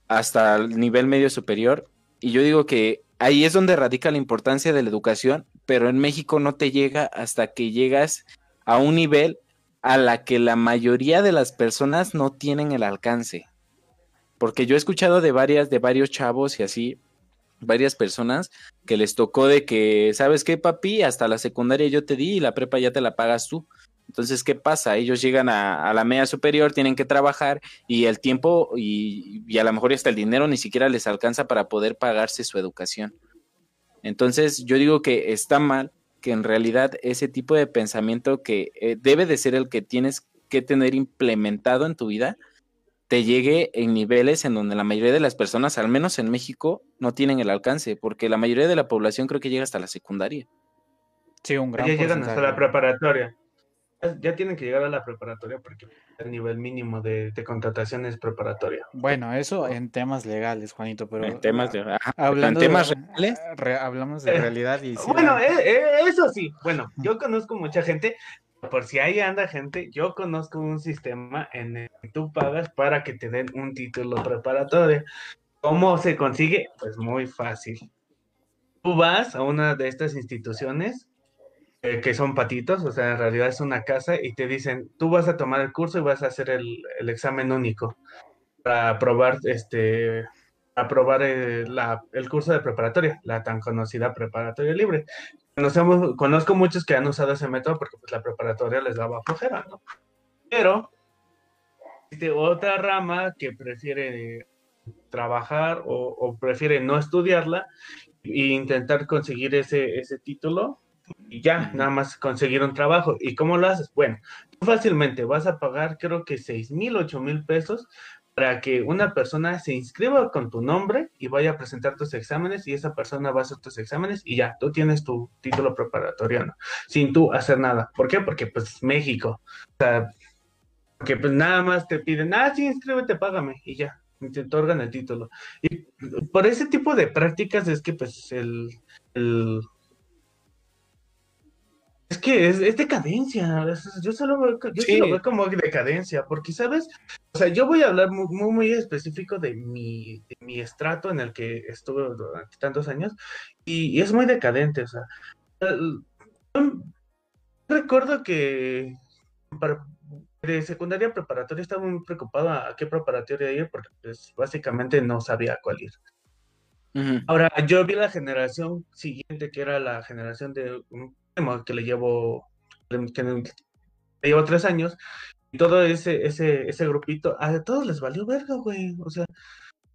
hasta el nivel medio superior. Y yo digo que ahí es donde radica la importancia de la educación, pero en México no te llega hasta que llegas a un nivel a la que la mayoría de las personas no tienen el alcance. Porque yo he escuchado de varias, de varios chavos y así, varias personas que les tocó de que, ¿sabes qué, papi? Hasta la secundaria yo te di y la prepa ya te la pagas tú. Entonces, ¿qué pasa? Ellos llegan a, la media superior, tienen que trabajar y el tiempo y, y, a lo mejor hasta el dinero ni siquiera les alcanza para poder pagarse su educación. Entonces, yo digo que está mal que en realidad ese tipo de pensamiento que eh, debe de ser el que tienes que tener implementado en tu vida, te llegue en niveles en donde la mayoría de las personas, al menos en México, no tienen el alcance, porque la mayoría de la población creo que llega hasta la secundaria. Sí, un gran Ya llegan hasta la preparatoria. Ya tienen que llegar a la preparatoria porque el nivel mínimo de, de contratación es preparatoria. Bueno, eso en temas legales, Juanito, pero en temas, de, ajá, hablando en temas de, reales, re, hablamos de realidad y *laughs* sí, bueno, eh, eh, eso sí. Bueno, yo conozco mucha gente por si ahí anda gente, yo conozco un sistema en el que tú pagas para que te den un título preparatorio. ¿Cómo se consigue? Pues muy fácil. Tú vas a una de estas instituciones eh, que son patitos, o sea, en realidad es una casa, y te dicen, tú vas a tomar el curso y vas a hacer el, examen único para aprobar este aprobar el, la, el curso de preparatoria, la tan conocida preparatoria libre conocemos, conozco muchos que han usado ese método porque pues, la preparatoria les daba flojera, ¿no? Pero existe otra rama que prefiere trabajar o, o prefiere no estudiarla e intentar conseguir ese, ese título y ya, nada más conseguir un trabajo. ¿Y cómo lo haces? Bueno, fácilmente vas a pagar creo que seis mil, ocho mil pesos para que una persona se inscriba con tu nombre y vaya a presentar tus exámenes y esa persona va a hacer tus exámenes y ya, tú tienes tu título preparatoriano sin tú hacer nada. ¿Por qué? Porque pues México, o sea, que pues nada más te piden, ah, sí, inscríbete, págame y ya, y te otorgan el título. Y por ese tipo de prácticas es que pues el, el es que es, es decadencia, yo solo veo, yo sí Sí. lo veo como decadencia, porque, ¿sabes? O sea, yo voy a hablar muy, muy, muy específico de mi, de mi estrato en el que estuve durante tantos años, y, y es muy decadente, o sea, recuerdo que para- de secundaria a preparatoria estaba muy preocupado a, a qué preparatoria ir, porque pues básicamente no sabía cuál ir. Ujú. Ahora, yo vi la generación siguiente, que era la generación de un que le llevo, que le llevo tres años, y todo ese, ese, ese grupito, a todos les valió verga, güey. O sea,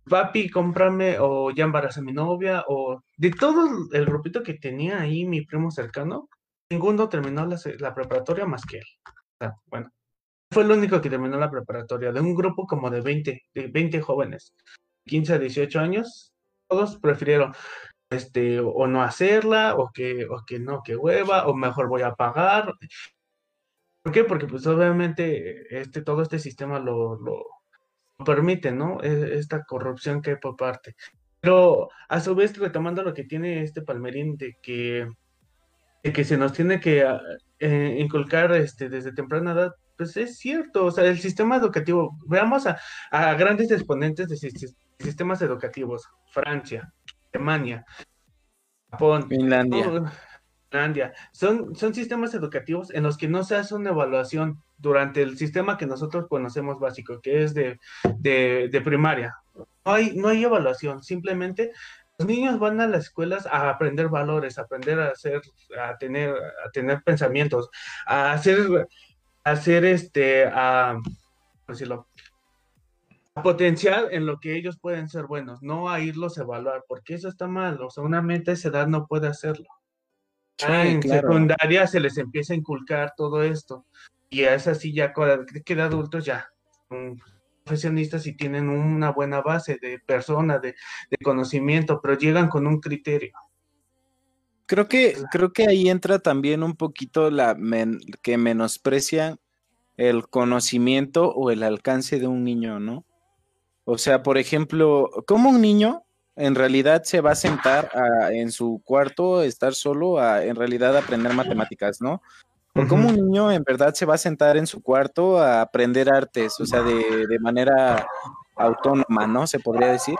papi, cómprame, o ya embaracé a mi novia, o de todo el grupito que tenía ahí mi primo cercano, ninguno terminó la, la preparatoria más que él. O sea, bueno, fue el único que terminó la preparatoria, de un grupo como de 20, de 20 jóvenes, 15 a 18 años, todos prefirieron este, o no hacerla, o que, o que no, que hueva, o mejor voy a pagar. ¿Por qué? Porque pues obviamente este, todo este sistema lo, lo permite, ¿no? E- Esta corrupción que hay por parte. Pero a su vez, retomando lo que tiene este Palmerín de que, de que se nos tiene que ah, eh, inculcar este, desde temprana edad, pues es cierto, o sea, el sistema educativo, veamos a, a grandes exponentes de sis- sistemas educativos, Francia, Alemania, Japón, Finlandia. Finlandia. Son, son sistemas educativos en los que no se hace una evaluación durante el sistema que nosotros conocemos básico, que es de, de, de primaria. No hay, no hay evaluación, simplemente los niños van a las escuelas a aprender valores, a aprender a hacer, a tener, a tener pensamientos, a hacer, a hacer este, a, ¿cómo decirlo? A potenciar en lo que ellos pueden ser buenos, no a irlos a evaluar, porque eso está mal, o sea, una mente a esa edad no puede hacerlo. Sí, Ah, en claro. secundaria se les empieza a inculcar todo esto, y es así ya cuando que de adultos ya profesionistas y tienen una buena base de persona, de, de conocimiento, pero llegan con un criterio. Creo que, creo que ahí entra también un poquito la men- que menosprecian el conocimiento o el alcance de un niño, ¿no? O sea, por ejemplo, ¿cómo un niño en realidad se va a sentar a- en su cuarto, estar solo, a en realidad aprender matemáticas, ¿no? O cómo un niño en verdad se va a sentar en su cuarto a aprender artes, o sea, de, de manera autónoma, ¿no? Se podría decir.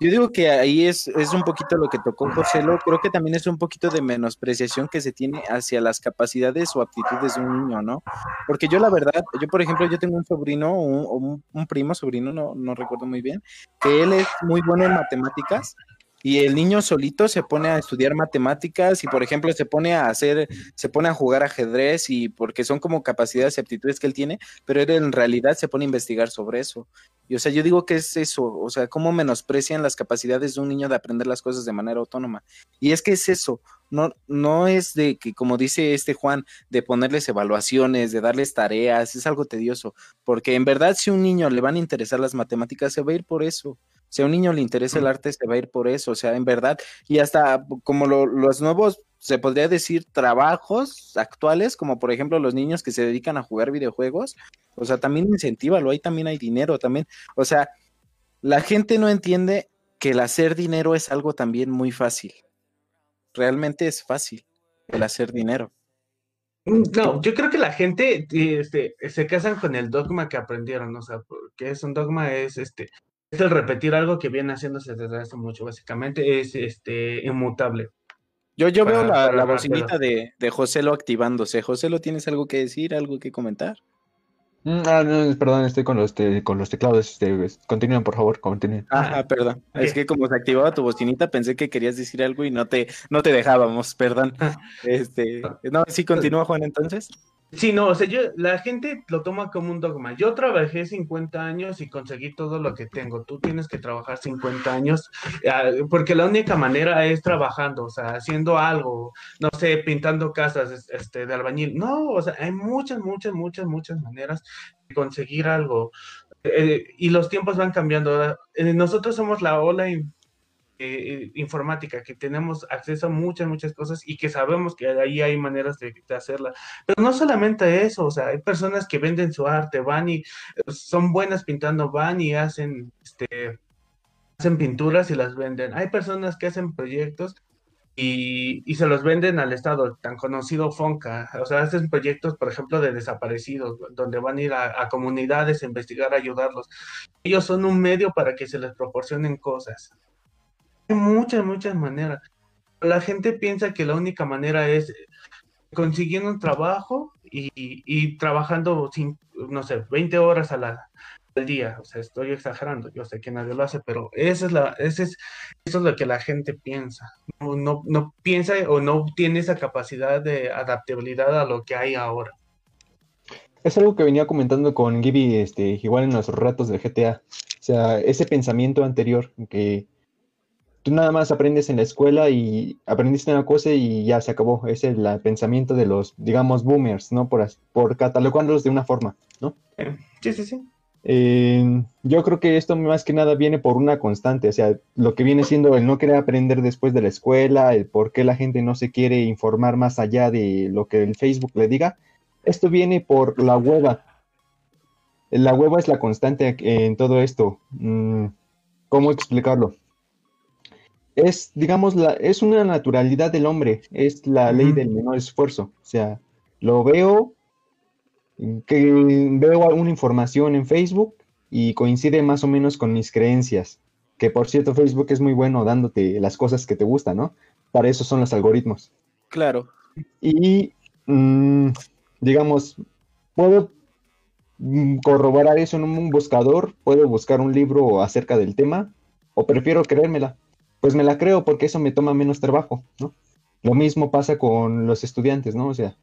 Yo digo que ahí es, es un poquito lo que tocó Joselo, creo que también es un poquito de menospreciación que se tiene hacia las capacidades o aptitudes de un niño, ¿no? Porque yo la verdad, yo por ejemplo, yo tengo un sobrino, un, un- un primo sobrino, no, no recuerdo muy bien, que él es muy bueno en matemáticas y el niño solito se pone a estudiar matemáticas y por ejemplo se pone a hacer, se pone a jugar ajedrez y porque son como capacidades y aptitudes que él tiene, pero él en realidad se pone a investigar sobre eso. Y o sea, yo digo que es eso, o sea, cómo menosprecian las capacidades de un niño de aprender las cosas de manera autónoma. Y es que es eso, no, no es de que, como dice este Juan, de ponerles evaluaciones, de darles tareas, es algo tedioso, porque en verdad si a un niño le van a interesar las matemáticas, se va a ir por eso. Si a un niño le interesa el arte, se va a ir por eso, o sea, en verdad, y hasta como lo- los nuevos, se podría decir, trabajos actuales, como por ejemplo los niños que se dedican a jugar videojuegos, o sea, también incentívalo, ahí también hay dinero, también, o sea, la gente no entiende que el hacer dinero es algo también muy fácil. Realmente es fácil el hacer dinero. No, yo creo que la gente este, se casan con el dogma que aprendieron, o sea, porque es un dogma, es este, es el repetir algo que viene haciéndose desde hace mucho, básicamente es este inmutable. Yo, yo veo la, la bocinita de, de José lo activándose. José lo, ¿tienes algo que decir, algo que comentar? Mm, Ah, no, perdón, estoy con los, te- con los teclados. Este, continúen, por favor, continúen. Ajá, perdón. Es que como se activaba tu bocinita, pensé que querías decir algo y no te, no te dejábamos, perdón. Este, no, sí, continúa, Juan, entonces. Sí, no, o sea, yo, la gente lo toma como un dogma. Yo trabajé 50 años y conseguí todo lo que tengo. Tú tienes que trabajar 50 años, ah, porque la única manera es trabajando, o sea, haciendo algo, no sé, pintando casas, es- este, de albañil. No, o sea, hay muchas, muchas, muchas, muchas maneras de conseguir algo. Eh, y los tiempos van cambiando. Eh, nosotros somos la ola eh, informática, que tenemos acceso a muchas, muchas cosas y que sabemos que ahí hay maneras de, de hacerla. Pero no solamente eso, o sea, hay personas que venden su arte, van y eh, son buenas pintando, van y hacen, este, hacen pinturas y las venden. Hay personas que hacen proyectos y, y se los venden al Estado, tan conocido Fonca. O sea, hacen proyectos, por ejemplo, de desaparecidos, donde van a ir a, a comunidades a investigar, a ayudarlos. Ellos son un medio para que se les proporcionen cosas. Hay muchas, muchas maneras. La gente piensa que la única manera es consiguiendo un trabajo y, y trabajando, sin, no sé, 20 horas al día. O sea, estoy exagerando, yo sé que nadie lo hace, pero esa es la, ese es, eso es lo que la gente piensa. No, no, no piensa o no tiene esa capacidad de adaptabilidad a lo que hay ahora. Es algo que venía comentando con Gibby, este, igual en los ratos del GTA. O sea, ese pensamiento anterior que tú nada más aprendes en la escuela y aprendiste una cosa y ya se acabó. Es el pensamiento de los, digamos, boomers, ¿no? Por, por catalogarlos de una forma, ¿no? Sí, sí, sí. Eh, yo creo que esto más que nada viene por una constante, o sea, lo que viene siendo el no querer aprender después de la escuela, el por qué la gente no se quiere informar más allá de lo que el Facebook le diga. Esto viene por la hueva. La hueva es la constante en todo esto. Mm, ¿Cómo explicarlo? Es, digamos, la, es una naturalidad del hombre, es la ley del menor esfuerzo. O sea, lo veo, que veo alguna información en Facebook y coincide más o menos con mis creencias. Que por cierto, Facebook es muy bueno dándote las cosas que te gustan, ¿no? Para eso son los algoritmos. Claro. Y, mm, digamos, puedo mm, corroborar eso en un buscador, puedo buscar un libro acerca del tema, o prefiero creérmela. Pues me la creo porque eso me toma menos trabajo, ¿no? Lo mismo pasa con los estudiantes, ¿no? O sea,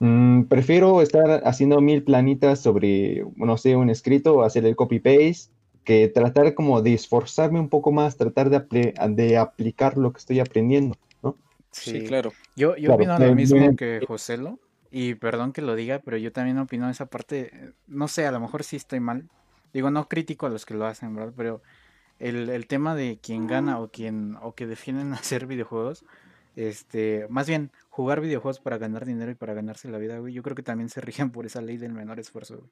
mm, prefiero estar haciendo mil planitas sobre, no sé, un escrito, hacer el copy-paste, que tratar como de esforzarme un poco más, tratar de, apli- de aplicar lo que estoy aprendiendo, ¿no? Sí, claro. Yo, yo Claro, opino lo mismo que Joselo, y perdón que lo diga, pero yo también opino esa parte, no sé, a lo mejor sí estoy mal. Digo, no critico a los que lo hacen, ¿verdad? Pero el, el tema de quien gana o quien o que defienden *laughs* hacer videojuegos, este, más bien jugar videojuegos para ganar dinero y para ganarse la vida, güey, yo creo que también se rigen por esa ley del menor esfuerzo, güey.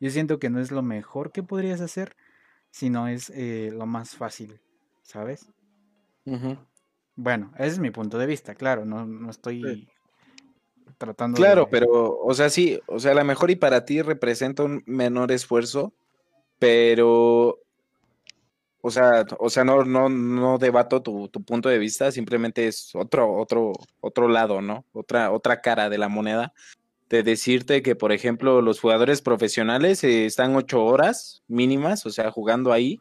Yo siento que no es lo mejor que podrías hacer, sino es eh, lo más fácil, ¿sabes? Bueno, ese es mi punto de vista, claro, no, no estoy tratando Claro, de... pero, o sea, sí, o sea, a lo mejor y para ti representa un menor esfuerzo, pero, o sea, o sea, no, no, no debato tu, tu punto de vista, simplemente es otro, otro, otro lado, ¿no? Otra, otra cara de la moneda. De decirte que, por ejemplo, los jugadores profesionales eh, están ocho horas mínimas, o sea, jugando ahí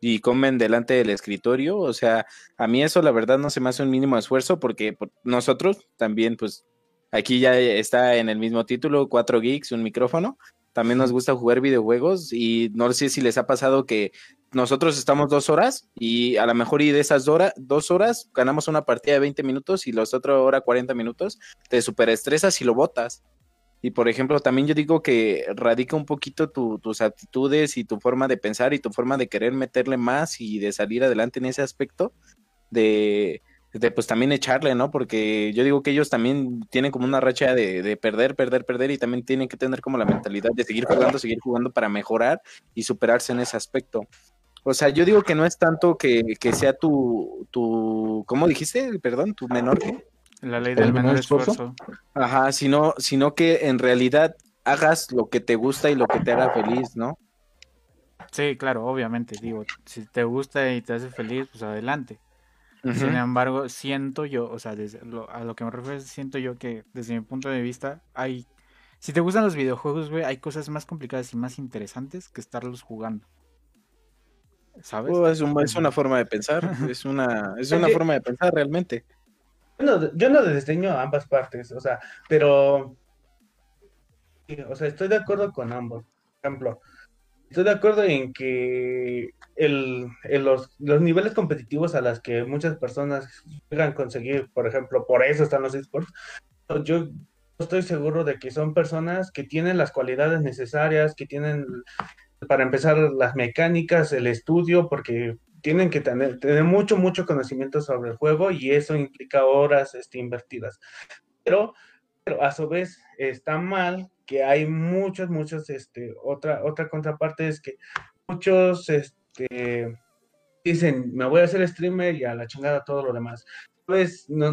y comen delante del escritorio. O sea, a mí eso la verdad no se me hace un mínimo esfuerzo porque por- nosotros también, pues, aquí ya está en el mismo título, cuatro geeks, un micrófono. También nos gusta jugar videojuegos y no sé si les ha pasado que nosotros estamos dos horas y a lo mejor y de esas dos horas ganamos una partida de 20 minutos y los otros hora 40 minutos te superestresas y lo botas. Y por ejemplo, también yo digo que radica un poquito tu- tus actitudes y tu forma de pensar y tu forma de querer meterle más y de salir adelante en ese aspecto, de, de pues también echarle, ¿no? Porque yo digo que ellos también tienen como una racha de, de perder, perder, perder y también tienen que tener como la mentalidad de seguir jugando, seguir jugando para mejorar y superarse en ese aspecto. O sea, yo digo que no es tanto que, que sea tu, tu, ¿cómo dijiste? Perdón, tu menor que... La ley ¿El del menor menor esfuerzo? esfuerzo. Ajá, sino, sino que en realidad hagas lo que te gusta y lo que te haga feliz, ¿no? Sí, claro, obviamente, digo, si te gusta y te hace feliz, pues adelante. Sin embargo, siento yo, o sea, desde lo- a lo que me refiero, siento yo que desde mi punto de vista hay Si te gustan los videojuegos, güey, hay cosas más complicadas y más interesantes que estarlos jugando. ¿Sabes? Oh, es, un- es una forma de pensar, *laughs* es una, es una forma de pensar realmente. Yo no, yo no desdeño a ambas partes, o sea, pero, o sea, estoy de acuerdo con ambos. Por ejemplo, estoy de acuerdo en que el, en los, los niveles competitivos a las que muchas personas llegan a conseguir, por ejemplo, por eso están los esports, yo estoy seguro de que son personas que tienen las cualidades necesarias, que tienen, para empezar, las mecánicas, el estudio, porque tienen que tener, tener mucho, mucho conocimiento sobre el juego y eso implica horas este, invertidas. Pero, pero a su vez está mal que hay muchos, muchos, este, otra, otra contraparte es que muchos, este, dicen, me voy a hacer streamer y a la chingada todo lo demás. Pues no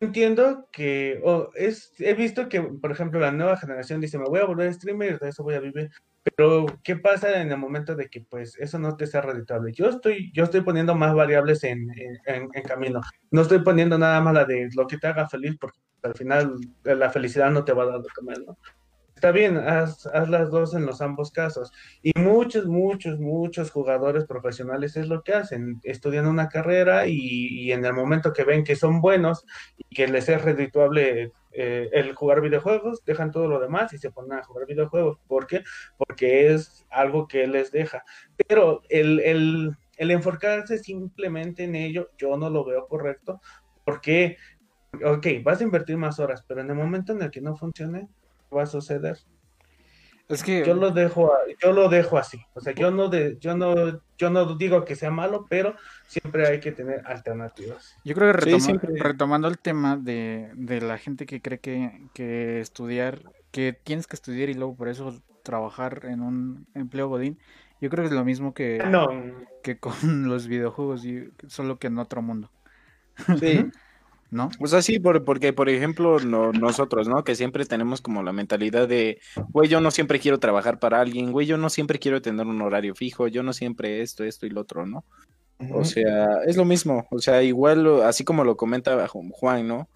entiendo que oh, es, he visto que, por ejemplo, la nueva generación dice, me voy a volver streamer y de eso voy a vivir. Pero, ¿qué pasa en el momento de que, pues, eso no te sea redituable? Yo estoy, yo estoy poniendo más variables en, en, en- en camino. No estoy poniendo nada más la de lo que te haga feliz, porque al final eh, la felicidad no te va a dar de comer, ¿no? Está bien, haz, haz las dos en los ambos casos. Y muchos, muchos, muchos jugadores profesionales es lo que hacen. Estudian una carrera y, y en el momento que ven que son buenos y que les es redituable eh, el jugar videojuegos, dejan todo lo demás y se ponen a jugar videojuegos. ¿Por qué? Porque es algo que les deja. Pero el, el, el enfocarse simplemente en ello, yo no lo veo correcto. Porque, ok, vas a invertir más horas, pero en el momento en el que no funcione, ¿qué va a suceder? Es que Yo lo dejo, a- yo lo dejo así. O sea, yo no de, yo no, yo no digo que sea malo, pero siempre hay que tener alternativas. Yo creo que retoma- retomando el tema de, de la gente que cree que, que estudiar, que tienes que estudiar y luego por eso trabajar en un empleo godín, yo creo que es lo mismo que, No, que con los videojuegos, y, solo que en otro mundo, Sí. ¿No? O sea, sí, por- porque, por ejemplo, no- nosotros, ¿no? Que siempre tenemos como la mentalidad de, güey, yo no siempre quiero trabajar para alguien, güey, yo no siempre quiero tener un horario fijo, yo no siempre esto, esto y lo otro, ¿no? O sea, es lo mismo, o sea, igual, así como lo comenta Ju- Juan, ¿no?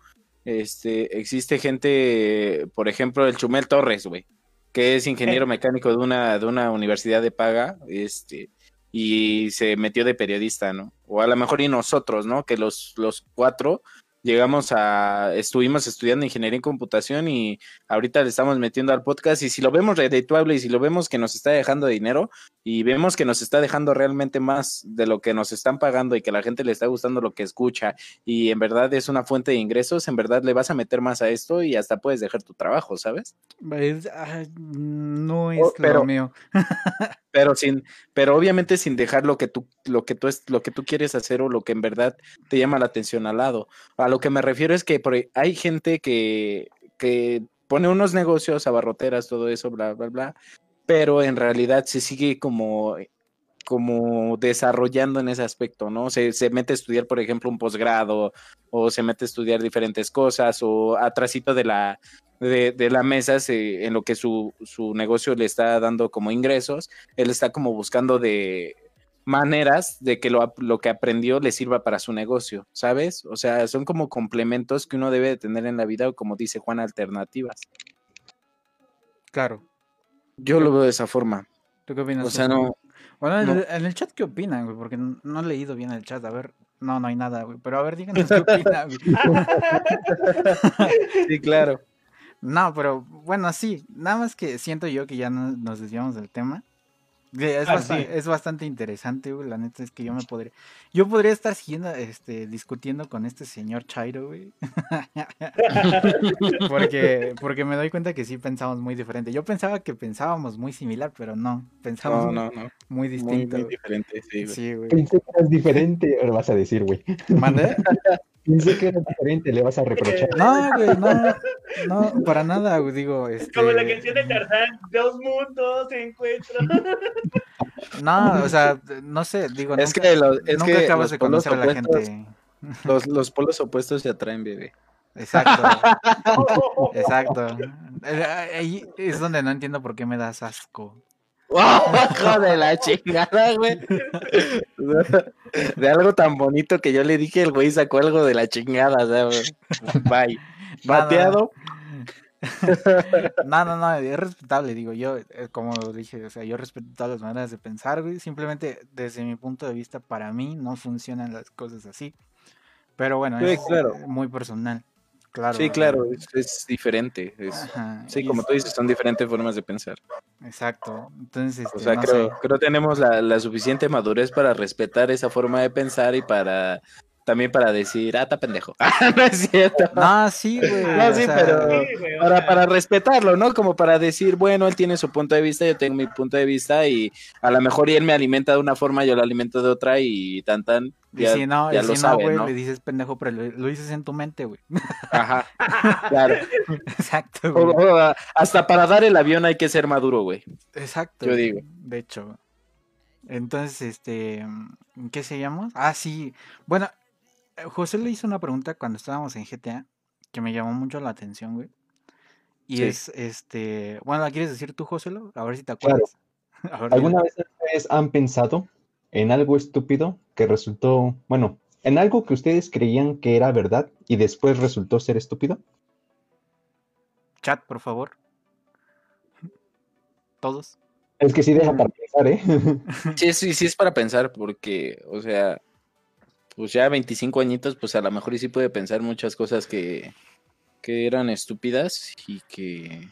Este, existe gente, por ejemplo, el Chumel Torres, güey, que es ingeniero mecánico de una, de una universidad de paga, este, y se metió de periodista, ¿no? O a lo mejor y nosotros, ¿no? Que los, los cuatro llegamos a, estuvimos estudiando ingeniería en computación y ahorita le estamos metiendo al podcast y si lo vemos redituable y si lo vemos que nos está dejando dinero y vemos que nos está dejando realmente más de lo que nos están pagando y que la gente le está gustando lo que escucha y en verdad es una fuente de ingresos, en verdad le vas a meter más a esto y hasta puedes dejar tu trabajo, ¿sabes? Es- ah, no es Oh, pero- lo mío. *laughs* Pero sin, pero obviamente sin dejar lo que tú, lo que tú es, lo que tú quieres hacer o lo que en verdad te llama la atención al lado. Lo que me refiero es que hay gente que, que pone unos negocios, abarroteras, todo eso, bla, bla, bla, pero en realidad se sigue como, como desarrollando en ese aspecto, ¿no? Se, se mete a estudiar, por ejemplo, un posgrado, o se mete a estudiar diferentes cosas, o atrasito de la, de, de la mesa, se- en lo que su, su negocio le está dando como ingresos, él está como buscando de maneras de que lo, lo que aprendió le sirva para su negocio, ¿sabes? O sea, son como complementos que uno debe de tener en la vida, o como dice Juan, alternativas. Claro. Yo lo veo de esa forma. ¿Tú qué opinas? O sea, no, Bueno, en, no. el, en el chat, ¿qué opinan, güey? Porque no, no he leído bien el chat. A ver, no, no hay nada, güey. Pero a ver, díganos qué opinan, güey. *laughs* sí, claro. No, pero bueno, sí. Nada más que siento yo que ya no- nos desviamos del tema. Es, Ah, bastante, sí. es bastante interesante, güey. La neta es que yo me podría. Yo podría estar siguiendo, este, discutiendo con este señor Chairo, güey. *laughs* porque, porque me doy cuenta que sí pensamos muy diferente. Yo pensaba que pensábamos muy similar, pero no. Pensamos No, no, no. muy distinto. muy diferente, sí, güey. Sí, güey. Pensé que eras diferente, ahora vas a decir, güey. ¿Mandé? *laughs* Pensé que eras diferente, le vas a reprochar. No, *laughs* güey, no, no, para nada, güey, digo, este... Como la canción de Tarzán, dos mundos se encuentran. *laughs* No, o sea, no sé, digo, Es nunca, que, lo- es nunca que acabas de conocer a la opuestos- gente. Los, los polos opuestos se atraen, bebé. Exacto, *laughs* exacto. Eh, Ahí es donde no entiendo por qué me das asco. Hijo de la chingada, güey. De algo tan bonito que yo le dije, el güey sacó algo de la chingada, o sea, güey. Bye. *laughs* Bateado. *laughs* No, no, no, es respetable, digo, yo, eh, como dije, o sea, yo respeto todas las maneras de pensar, güey, simplemente desde mi punto de vista, para mí no funcionan las cosas así. Pero bueno, Sí, es claro. muy personal, claro. Sí, claro, es, es diferente. es- Ajá, sí, como es- tú dices, son diferentes formas de pensar. Exacto, entonces, O este, sea, no creo, sé. creo tenemos la, la suficiente madurez para respetar esa forma de pensar y para también para decir, ah, está pendejo. *laughs* no es cierto. No, sí, güey. No, sí, sea, pero- Sí, güey, Para, sea, para respetarlo, ¿no? Como para decir, bueno, él tiene su punto de vista, yo tengo mi punto de vista y a lo mejor y él me alimenta de una forma, yo lo alimento de otra y tan tan, Y ya, si no, y ya si lo no, saben, güey, ¿no? le dices pendejo, pero lo, lo dices en tu mente, güey. *laughs* Ajá, claro. Exacto, O- güey. o, hasta para dar el avión hay que ser maduro, güey. Exacto. yo digo. De hecho. Entonces, este, ¿en ¿qué se llama? Ah, sí. Bueno, José le hizo una pregunta cuando estábamos en GTA que me llamó mucho la atención, güey. Y Sí. es, este, bueno, ¿la quieres decir tú, José? A ver si te Claro. acuerdas. *laughs* Ver, ¿Alguna vez ustedes han pensado en algo estúpido que resultó, bueno, en algo que ustedes creían que era verdad y después resultó ser estúpido? Chat, por favor. Todos. Es que sí deja para pensar, ¿eh? *laughs* Sí, sí, sí es para pensar, porque, o sea, pues ya 25 añitos, pues a lo mejor y sí puede pensar muchas cosas que, que eran estúpidas y que,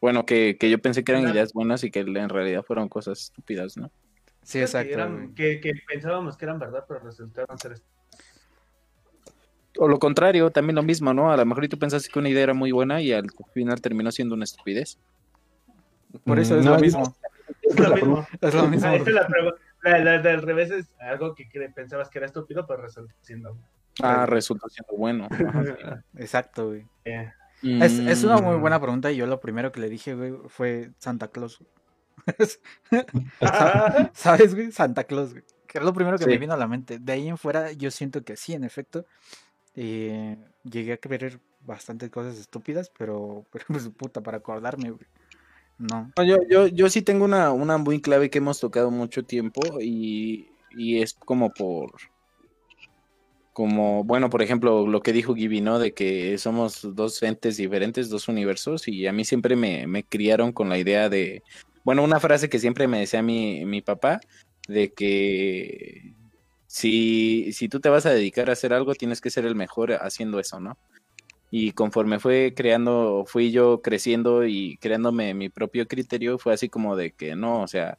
bueno, que, que yo pensé que eran Claro. ideas buenas y que en realidad fueron cosas estúpidas, ¿no? Sí, que exacto. eran- que, que pensábamos que eran verdad, pero resultaron ser est- O lo contrario, también lo mismo, ¿no? A lo mejor y tú pensaste que una idea era muy buena y al final terminó siendo una estupidez. Por eso Mm, es no, lo mismo. es lo mismo. Es lo mismo. Ah, esa es la. La, la del revés es algo que cre- pensabas que era estúpido, pero resultó siendo. Ah, resultó siendo bueno. *laughs* Ajá. Exacto, güey. Eh, Es, es una muy Mm. buena pregunta y yo lo primero que le dije, güey, fue Santa Claus. *laughs* *laughs* ¿Sabes, güey? Santa Claus, güey. Que es lo primero que me Sí. vino a la mente. De ahí en fuera, yo siento que sí, en efecto. eh, llegué a querer bastantes cosas estúpidas, pero, pero pues puta, para acordarme, güey. No. Yo, yo, yo sí tengo una, una muy clave que hemos tocado mucho tiempo y, y es como por, como, bueno, por ejemplo, lo que dijo Gibi, ¿no? De que somos dos entes diferentes, dos universos y a mí siempre me, me criaron con la idea de, bueno, una frase que siempre me decía mi, mi papá, de que si, si tú te vas a dedicar a hacer algo, tienes que ser el mejor haciendo eso, ¿no? Y conforme fue creando, fui yo creciendo y creándome mi propio criterio, fue así como de que no, o sea,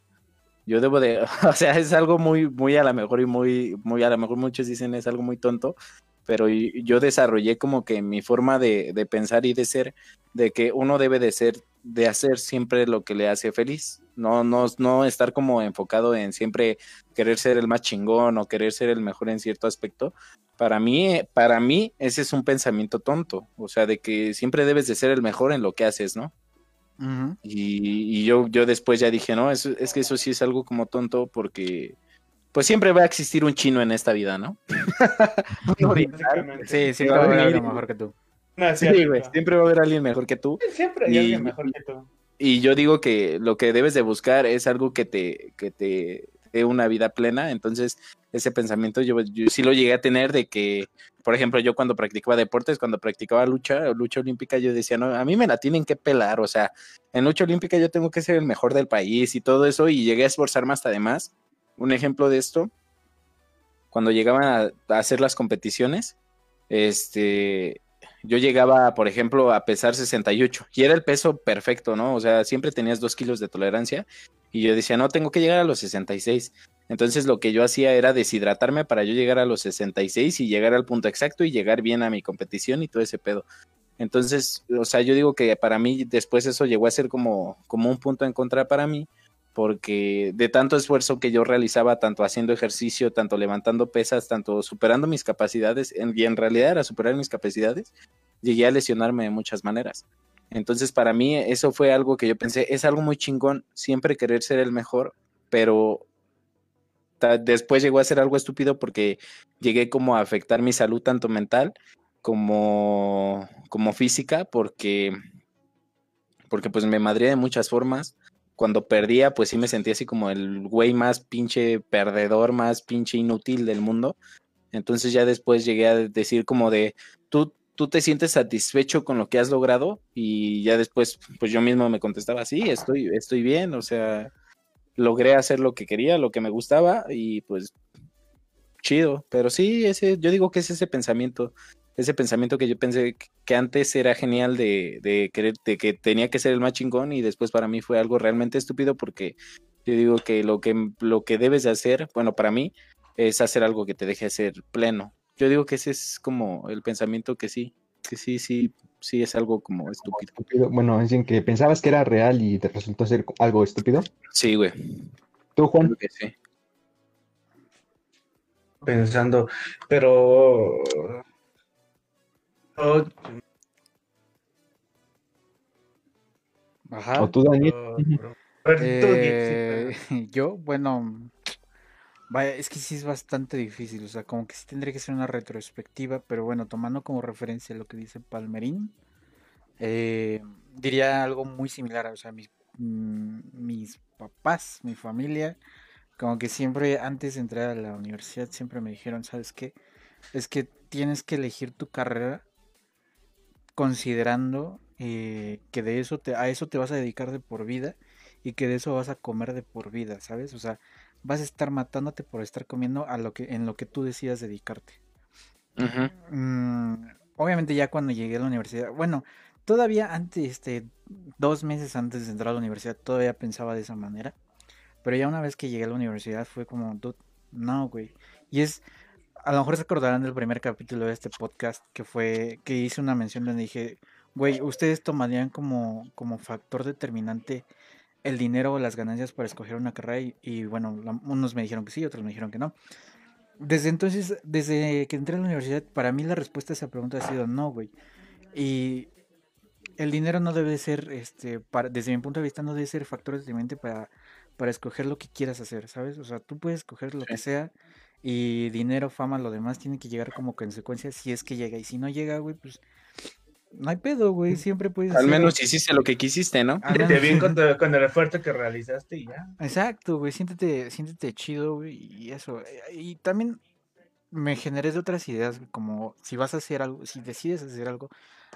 yo debo de, *laughs* o sea, es algo muy, muy a lo mejor y muy, muy a lo mejor muchos dicen es algo muy tonto, pero yo desarrollé como que mi forma de, de pensar y de ser, de que uno debe de ser, de hacer siempre lo que le hace feliz, no, no, no estar como enfocado en siempre querer ser el más chingón o querer ser el mejor en cierto aspecto, para mí, para mí, ese es un pensamiento tonto. O sea, de que siempre debes de ser el mejor en lo que haces, ¿no? Y, y yo, yo después ya dije, no, eso, es que eso sí es algo como tonto porque pues siempre va a existir un chino en esta vida, ¿no? *laughs* Sí, siempre va a haber algo mejor que tú. No, es Sí, cierto. güey, siempre va a haber alguien mejor que tú. Siempre hay Y- alguien mejor que tú. Y yo digo que lo que debes de buscar es algo que te, que te dé una vida plena. Entonces, ese pensamiento yo, sí lo llegué a tener de que, por ejemplo, yo cuando practicaba deportes, cuando practicaba lucha, lucha olímpica, yo decía, no, a mí me la tienen que pelar. O sea, en lucha olímpica yo tengo que ser el mejor del país y todo eso. Y llegué a esforzarme hasta de más. Un ejemplo de esto, cuando llegaban a, a hacer las competiciones, este, yo llegaba, por ejemplo, a pesar 68 y era el peso perfecto, ¿no? O sea, siempre tenías dos kilos de tolerancia y yo decía, no, tengo que llegar a los 66. Entonces lo que yo hacía era deshidratarme para yo llegar a los 66 y llegar al punto exacto y llegar bien a mi competición y todo ese pedo. Entonces, o sea, yo digo que para mí después eso llegó a ser como, como un punto en contra para mí, porque de tanto esfuerzo que yo realizaba, tanto haciendo ejercicio, tanto levantando pesas, tanto superando mis capacidades, y en realidad era superar mis capacidades, llegué a lesionarme de muchas maneras. Entonces, para mí, eso fue algo que yo pensé, es algo muy chingón, siempre querer ser el mejor, pero después llegó a ser algo estúpido porque llegué como a afectar mi salud, tanto mental como, como física, porque, porque pues me madré de muchas formas. Cuando perdía, pues sí me sentía así como el güey más pinche perdedor, más pinche inútil del mundo. Entonces ya después llegué a decir como de, tú, tú te sientes satisfecho con lo que has logrado y ya después, pues yo mismo me contestaba, sí, estoy, estoy bien, o sea, logré hacer lo que quería, lo que me gustaba y pues chido, pero sí, ese, yo digo que es ese pensamiento, ese pensamiento que yo pensé que antes era genial de, de querer, de que tenía que ser el más chingón y después para mí fue algo realmente estúpido porque yo digo que lo que, lo que debes de hacer, bueno, para mí, es hacer algo que te deje ser pleno. Yo digo que ese es como el pensamiento que sí, que sí, sí, sí es algo como estúpido. Estúpido. Bueno, es decir, que pensabas que era real y te resultó ser algo estúpido. Sí, güey. ¿Tú, Juan? creo que sí. pensando, pero... Ajá. ¿O tú, Daniel? Eh, *laughs* yo, bueno, vaya, es que sí es bastante difícil, o sea, como que sí tendría que ser una retrospectiva, pero bueno, tomando como referencia lo que dice Palmerín, eh, diría algo muy similar, o sea, mis, mm, mis papás, mi familia, como que siempre antes de entrar a la universidad siempre me dijeron, ¿sabes qué? Es que tienes que elegir tu carrera considerando eh, que de eso te, a eso te vas a dedicar de por vida y que de eso vas a comer de por vida, ¿sabes? O sea, vas a estar matándote por estar comiendo a lo que, en lo que tú decidas dedicarte. Mm, obviamente ya cuando llegué a la universidad, bueno, todavía antes, este, dos meses antes de entrar a la universidad, todavía pensaba de esa manera. Pero ya una vez que llegué a la universidad fue como, "Dude, no, güey. Y es, a lo mejor se acordarán del primer capítulo de este podcast que fue, que hice una mención donde dije, güey, ustedes tomarían como, como factor determinante el dinero o las ganancias para escoger una carrera y, y bueno, la- unos me dijeron que sí, otros me dijeron que no. Desde entonces, desde que entré a la universidad, para mí la respuesta a esa pregunta ha sido no, güey. Y el dinero no debe ser, este, para, desde mi punto de vista, no debe ser factor determinante para, para escoger lo que quieras hacer, ¿sabes? O sea, tú puedes escoger lo que sea y dinero, fama, lo demás tiene que llegar como consecuencia si es que llega. Y si no llega, güey, pues no hay pedo, güey. Siempre puedes Al hacer- menos hiciste lo que quisiste, ¿no? Siéntete bien con, tu- con el esfuerzo que realizaste y ya. Exacto, güey, siéntete, siéntete chido, güey, y eso. eh, Y también me generé de otras ideas, güey, como si vas a hacer algo, si decides hacer algo,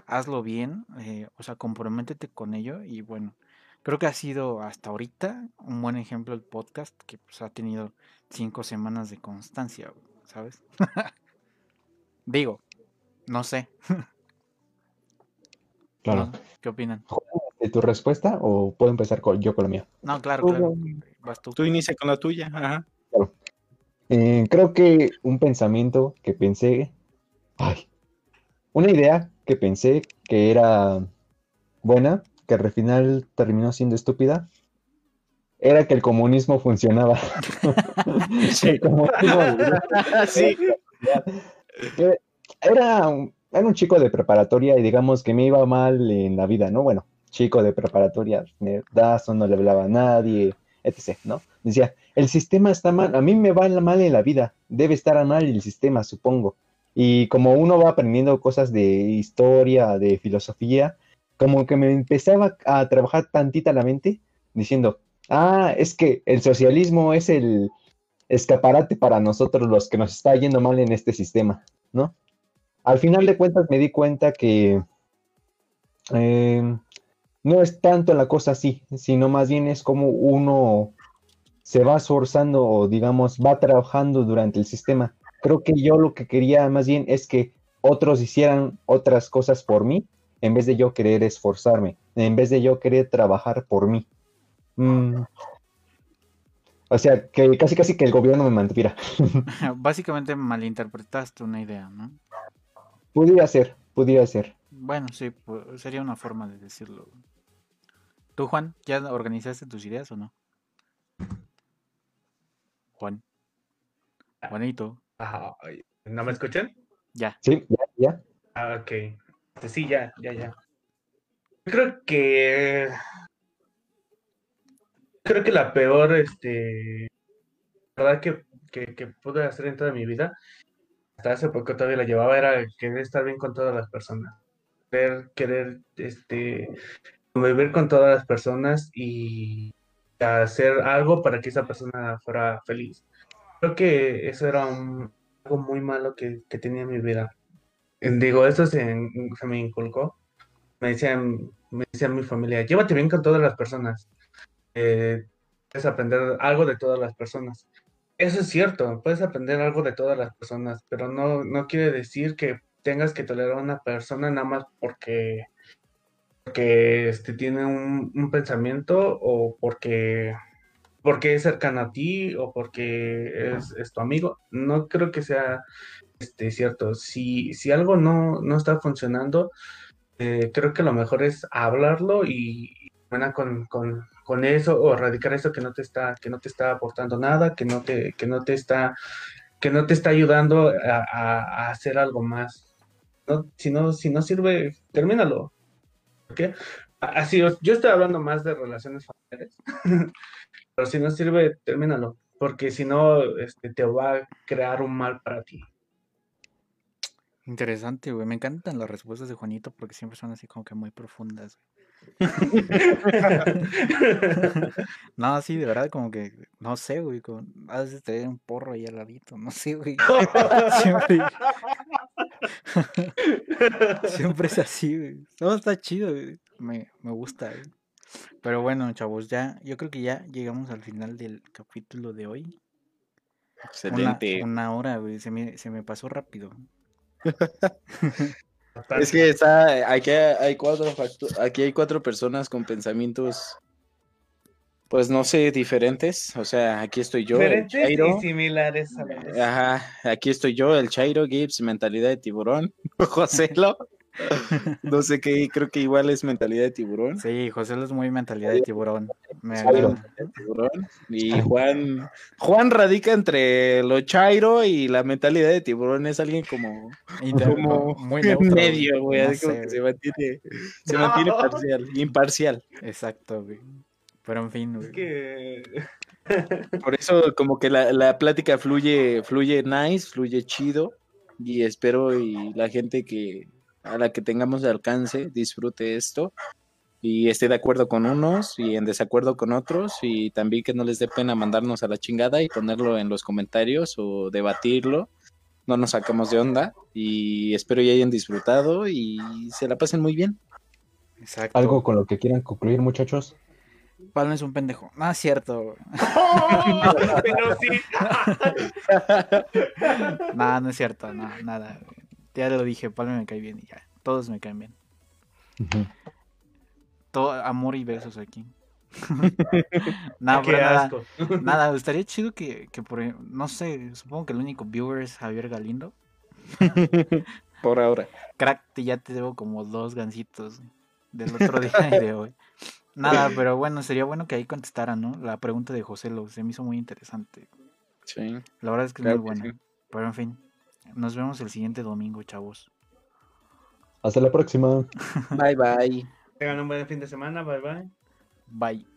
hazlo bien, eh, o sea, comprométete con ello y bueno, creo que ha sido hasta ahorita un buen ejemplo el podcast que pues, ha tenido cinco semanas de constancia, ¿sabes? *laughs* Digo, no sé, *laughs* Claro. ¿Qué opinan? ¿De tu respuesta o puedo empezar con, yo con la mía? No, claro, claro, vas tú. Tú inicia con la tuya. Ajá. Eh, creo que un pensamiento que pensé, ay, una idea que pensé que era buena, que al final terminó siendo estúpida, era que el comunismo funcionaba. El *laughs* comunismo- sí. *laughs* *laughs* era un, era un chico de preparatoria y digamos que me iba mal en la vida, ¿no? Bueno, chico de preparatoria, nerdazo, no le hablaba a nadie, etc., ¿no? Decía, el sistema está mal, a mí me va mal en la vida, debe estar mal el sistema, supongo. Y como uno va aprendiendo cosas de historia, de filosofía, como que me empezaba a trabajar tantita la mente, diciendo, ah, es que el socialismo es el escaparate para nosotros los que nos está yendo mal en este sistema, ¿no? Al final de cuentas me di cuenta que eh, no es tanto la cosa así, sino más bien es como uno se va esforzando o digamos va trabajando durante el sistema. Creo que yo lo que quería más bien es que otros hicieran otras cosas por mí en vez de yo querer esforzarme, en vez de yo querer trabajar por mí. Mm. O sea, que casi casi que el gobierno me mantuviera. *laughs* *laughs* Básicamente malinterpretaste una idea, ¿no? Pudiera ser, pudiera ser. Bueno, sí, sería una forma de decirlo. ¿Tú, Juan, ya organizaste tus ideas o no? Juan. Juanito, Ajá, ay, ¿No me escuchan? ya. Sí, ya, ya. Ah, ok. Este, Sí, ya, ya, ya. Yo Creo que. Creo que la peor, este. verdad que, que, pude hacer en toda mi vida, hasta hace poco todavía la llevaba, era querer estar bien con todas las personas. Querer, querer, este. convivir con todas las personas y hacer algo para que esa persona fuera feliz. Creo que eso era un- algo muy malo que, que tenía en mi vida digo, eso se, se me inculcó. Me decían, me decían mi familia, llévate bien con todas las personas. Eh, puedes aprender algo de todas las personas. Eso es cierto, puedes aprender algo de todas las personas, pero no, no quiere decir que tengas que tolerar a una persona nada más porque, porque este, tiene un, un pensamiento o porque, porque es cercano a ti o porque es, es tu amigo. No creo que sea este, cierto. Si, si algo no, no está funcionando, eh, creo que lo mejor es hablarlo y, y buena con, con, con eso o erradicar eso que no te está, que no te está aportando nada, que no te, que no te está, que no te está ayudando a, hacer algo más. No, si no, si no sirve, termínalo. ¿Ok? Así, yo yo estoy hablando más de relaciones familiares, *laughs* pero si no sirve, termínalo, porque si no, este, te va a crear un mal para ti. Interesante, güey. Me encantan las respuestas de Juanito porque siempre son así como que muy profundas. *laughs* No, sí, de verdad, como que, no sé, güey, como, has de tener un porro ahí al ladito, no sé, güey. *laughs* Siempre, *laughs* siempre es así, güey. Todo está chido, güey. Me, me gusta, güey. Pero bueno, chavos, ya, yo creo que ya llegamos al final del capítulo de hoy. Una, Excelente. una hora, güey, se me, se me pasó rápido. Es que está, aquí hay cuatro aquí hay cuatro personas con pensamientos, pues no sé, diferentes. O sea, aquí estoy yo, el Diferentes Chairo. y similares a la vez. Ajá, aquí estoy yo, el Chairo Gibbs, mentalidad de tiburón. *laughs* Joselo. *laughs* No sé qué, creo que igual es mentalidad de tiburón. Sí, José es muy mentalidad de tiburón. Me tiburón. Y Juan, Juan radica entre lo Chairo y la mentalidad de tiburón. Es alguien como, Inter- como muy neutro, medio, güey. No como que se mantiene, se mantiene No. parcial, imparcial. Exacto, güey. Pero en fin, güey. Es que Por eso como que la, la plática fluye, fluye nice, fluye chido. Y espero y la gente que a la que tengamos de alcance disfrute esto y esté de acuerdo con unos y en desacuerdo con otros y también que no les dé pena mandarnos a la chingada y ponerlo en los comentarios o debatirlo. No nos sacamos de onda y espero y hayan disfrutado y se la pasen muy bien. Exacto. ¿Algo con lo que quieran concluir, muchachos? Palma es un pendejo. No, es cierto. güey. *laughs* *laughs* pero sí. No, no es cierto. No, nada. Ya lo dije, Palma me cae bien y ya. Todos me caen bien. Todo amor y besos aquí. *laughs* no, Qué pero nada, asco. nada, *laughs* estaría chido que, que por, no sé, supongo que el único viewer es Javier Galindo. Por ahora. Crack, te- ya te debo como dos gancitos del otro día y de hoy. Nada, pero bueno, sería bueno que ahí contestaran, ¿no? La pregunta de José Lo, se me hizo muy interesante. Sí. La verdad es que es muy buena. sí. Pero en fin, nos vemos el siguiente domingo, chavos. Hasta la próxima. Bye bye. Tengan un buen fin de semana. Bye bye. Bye.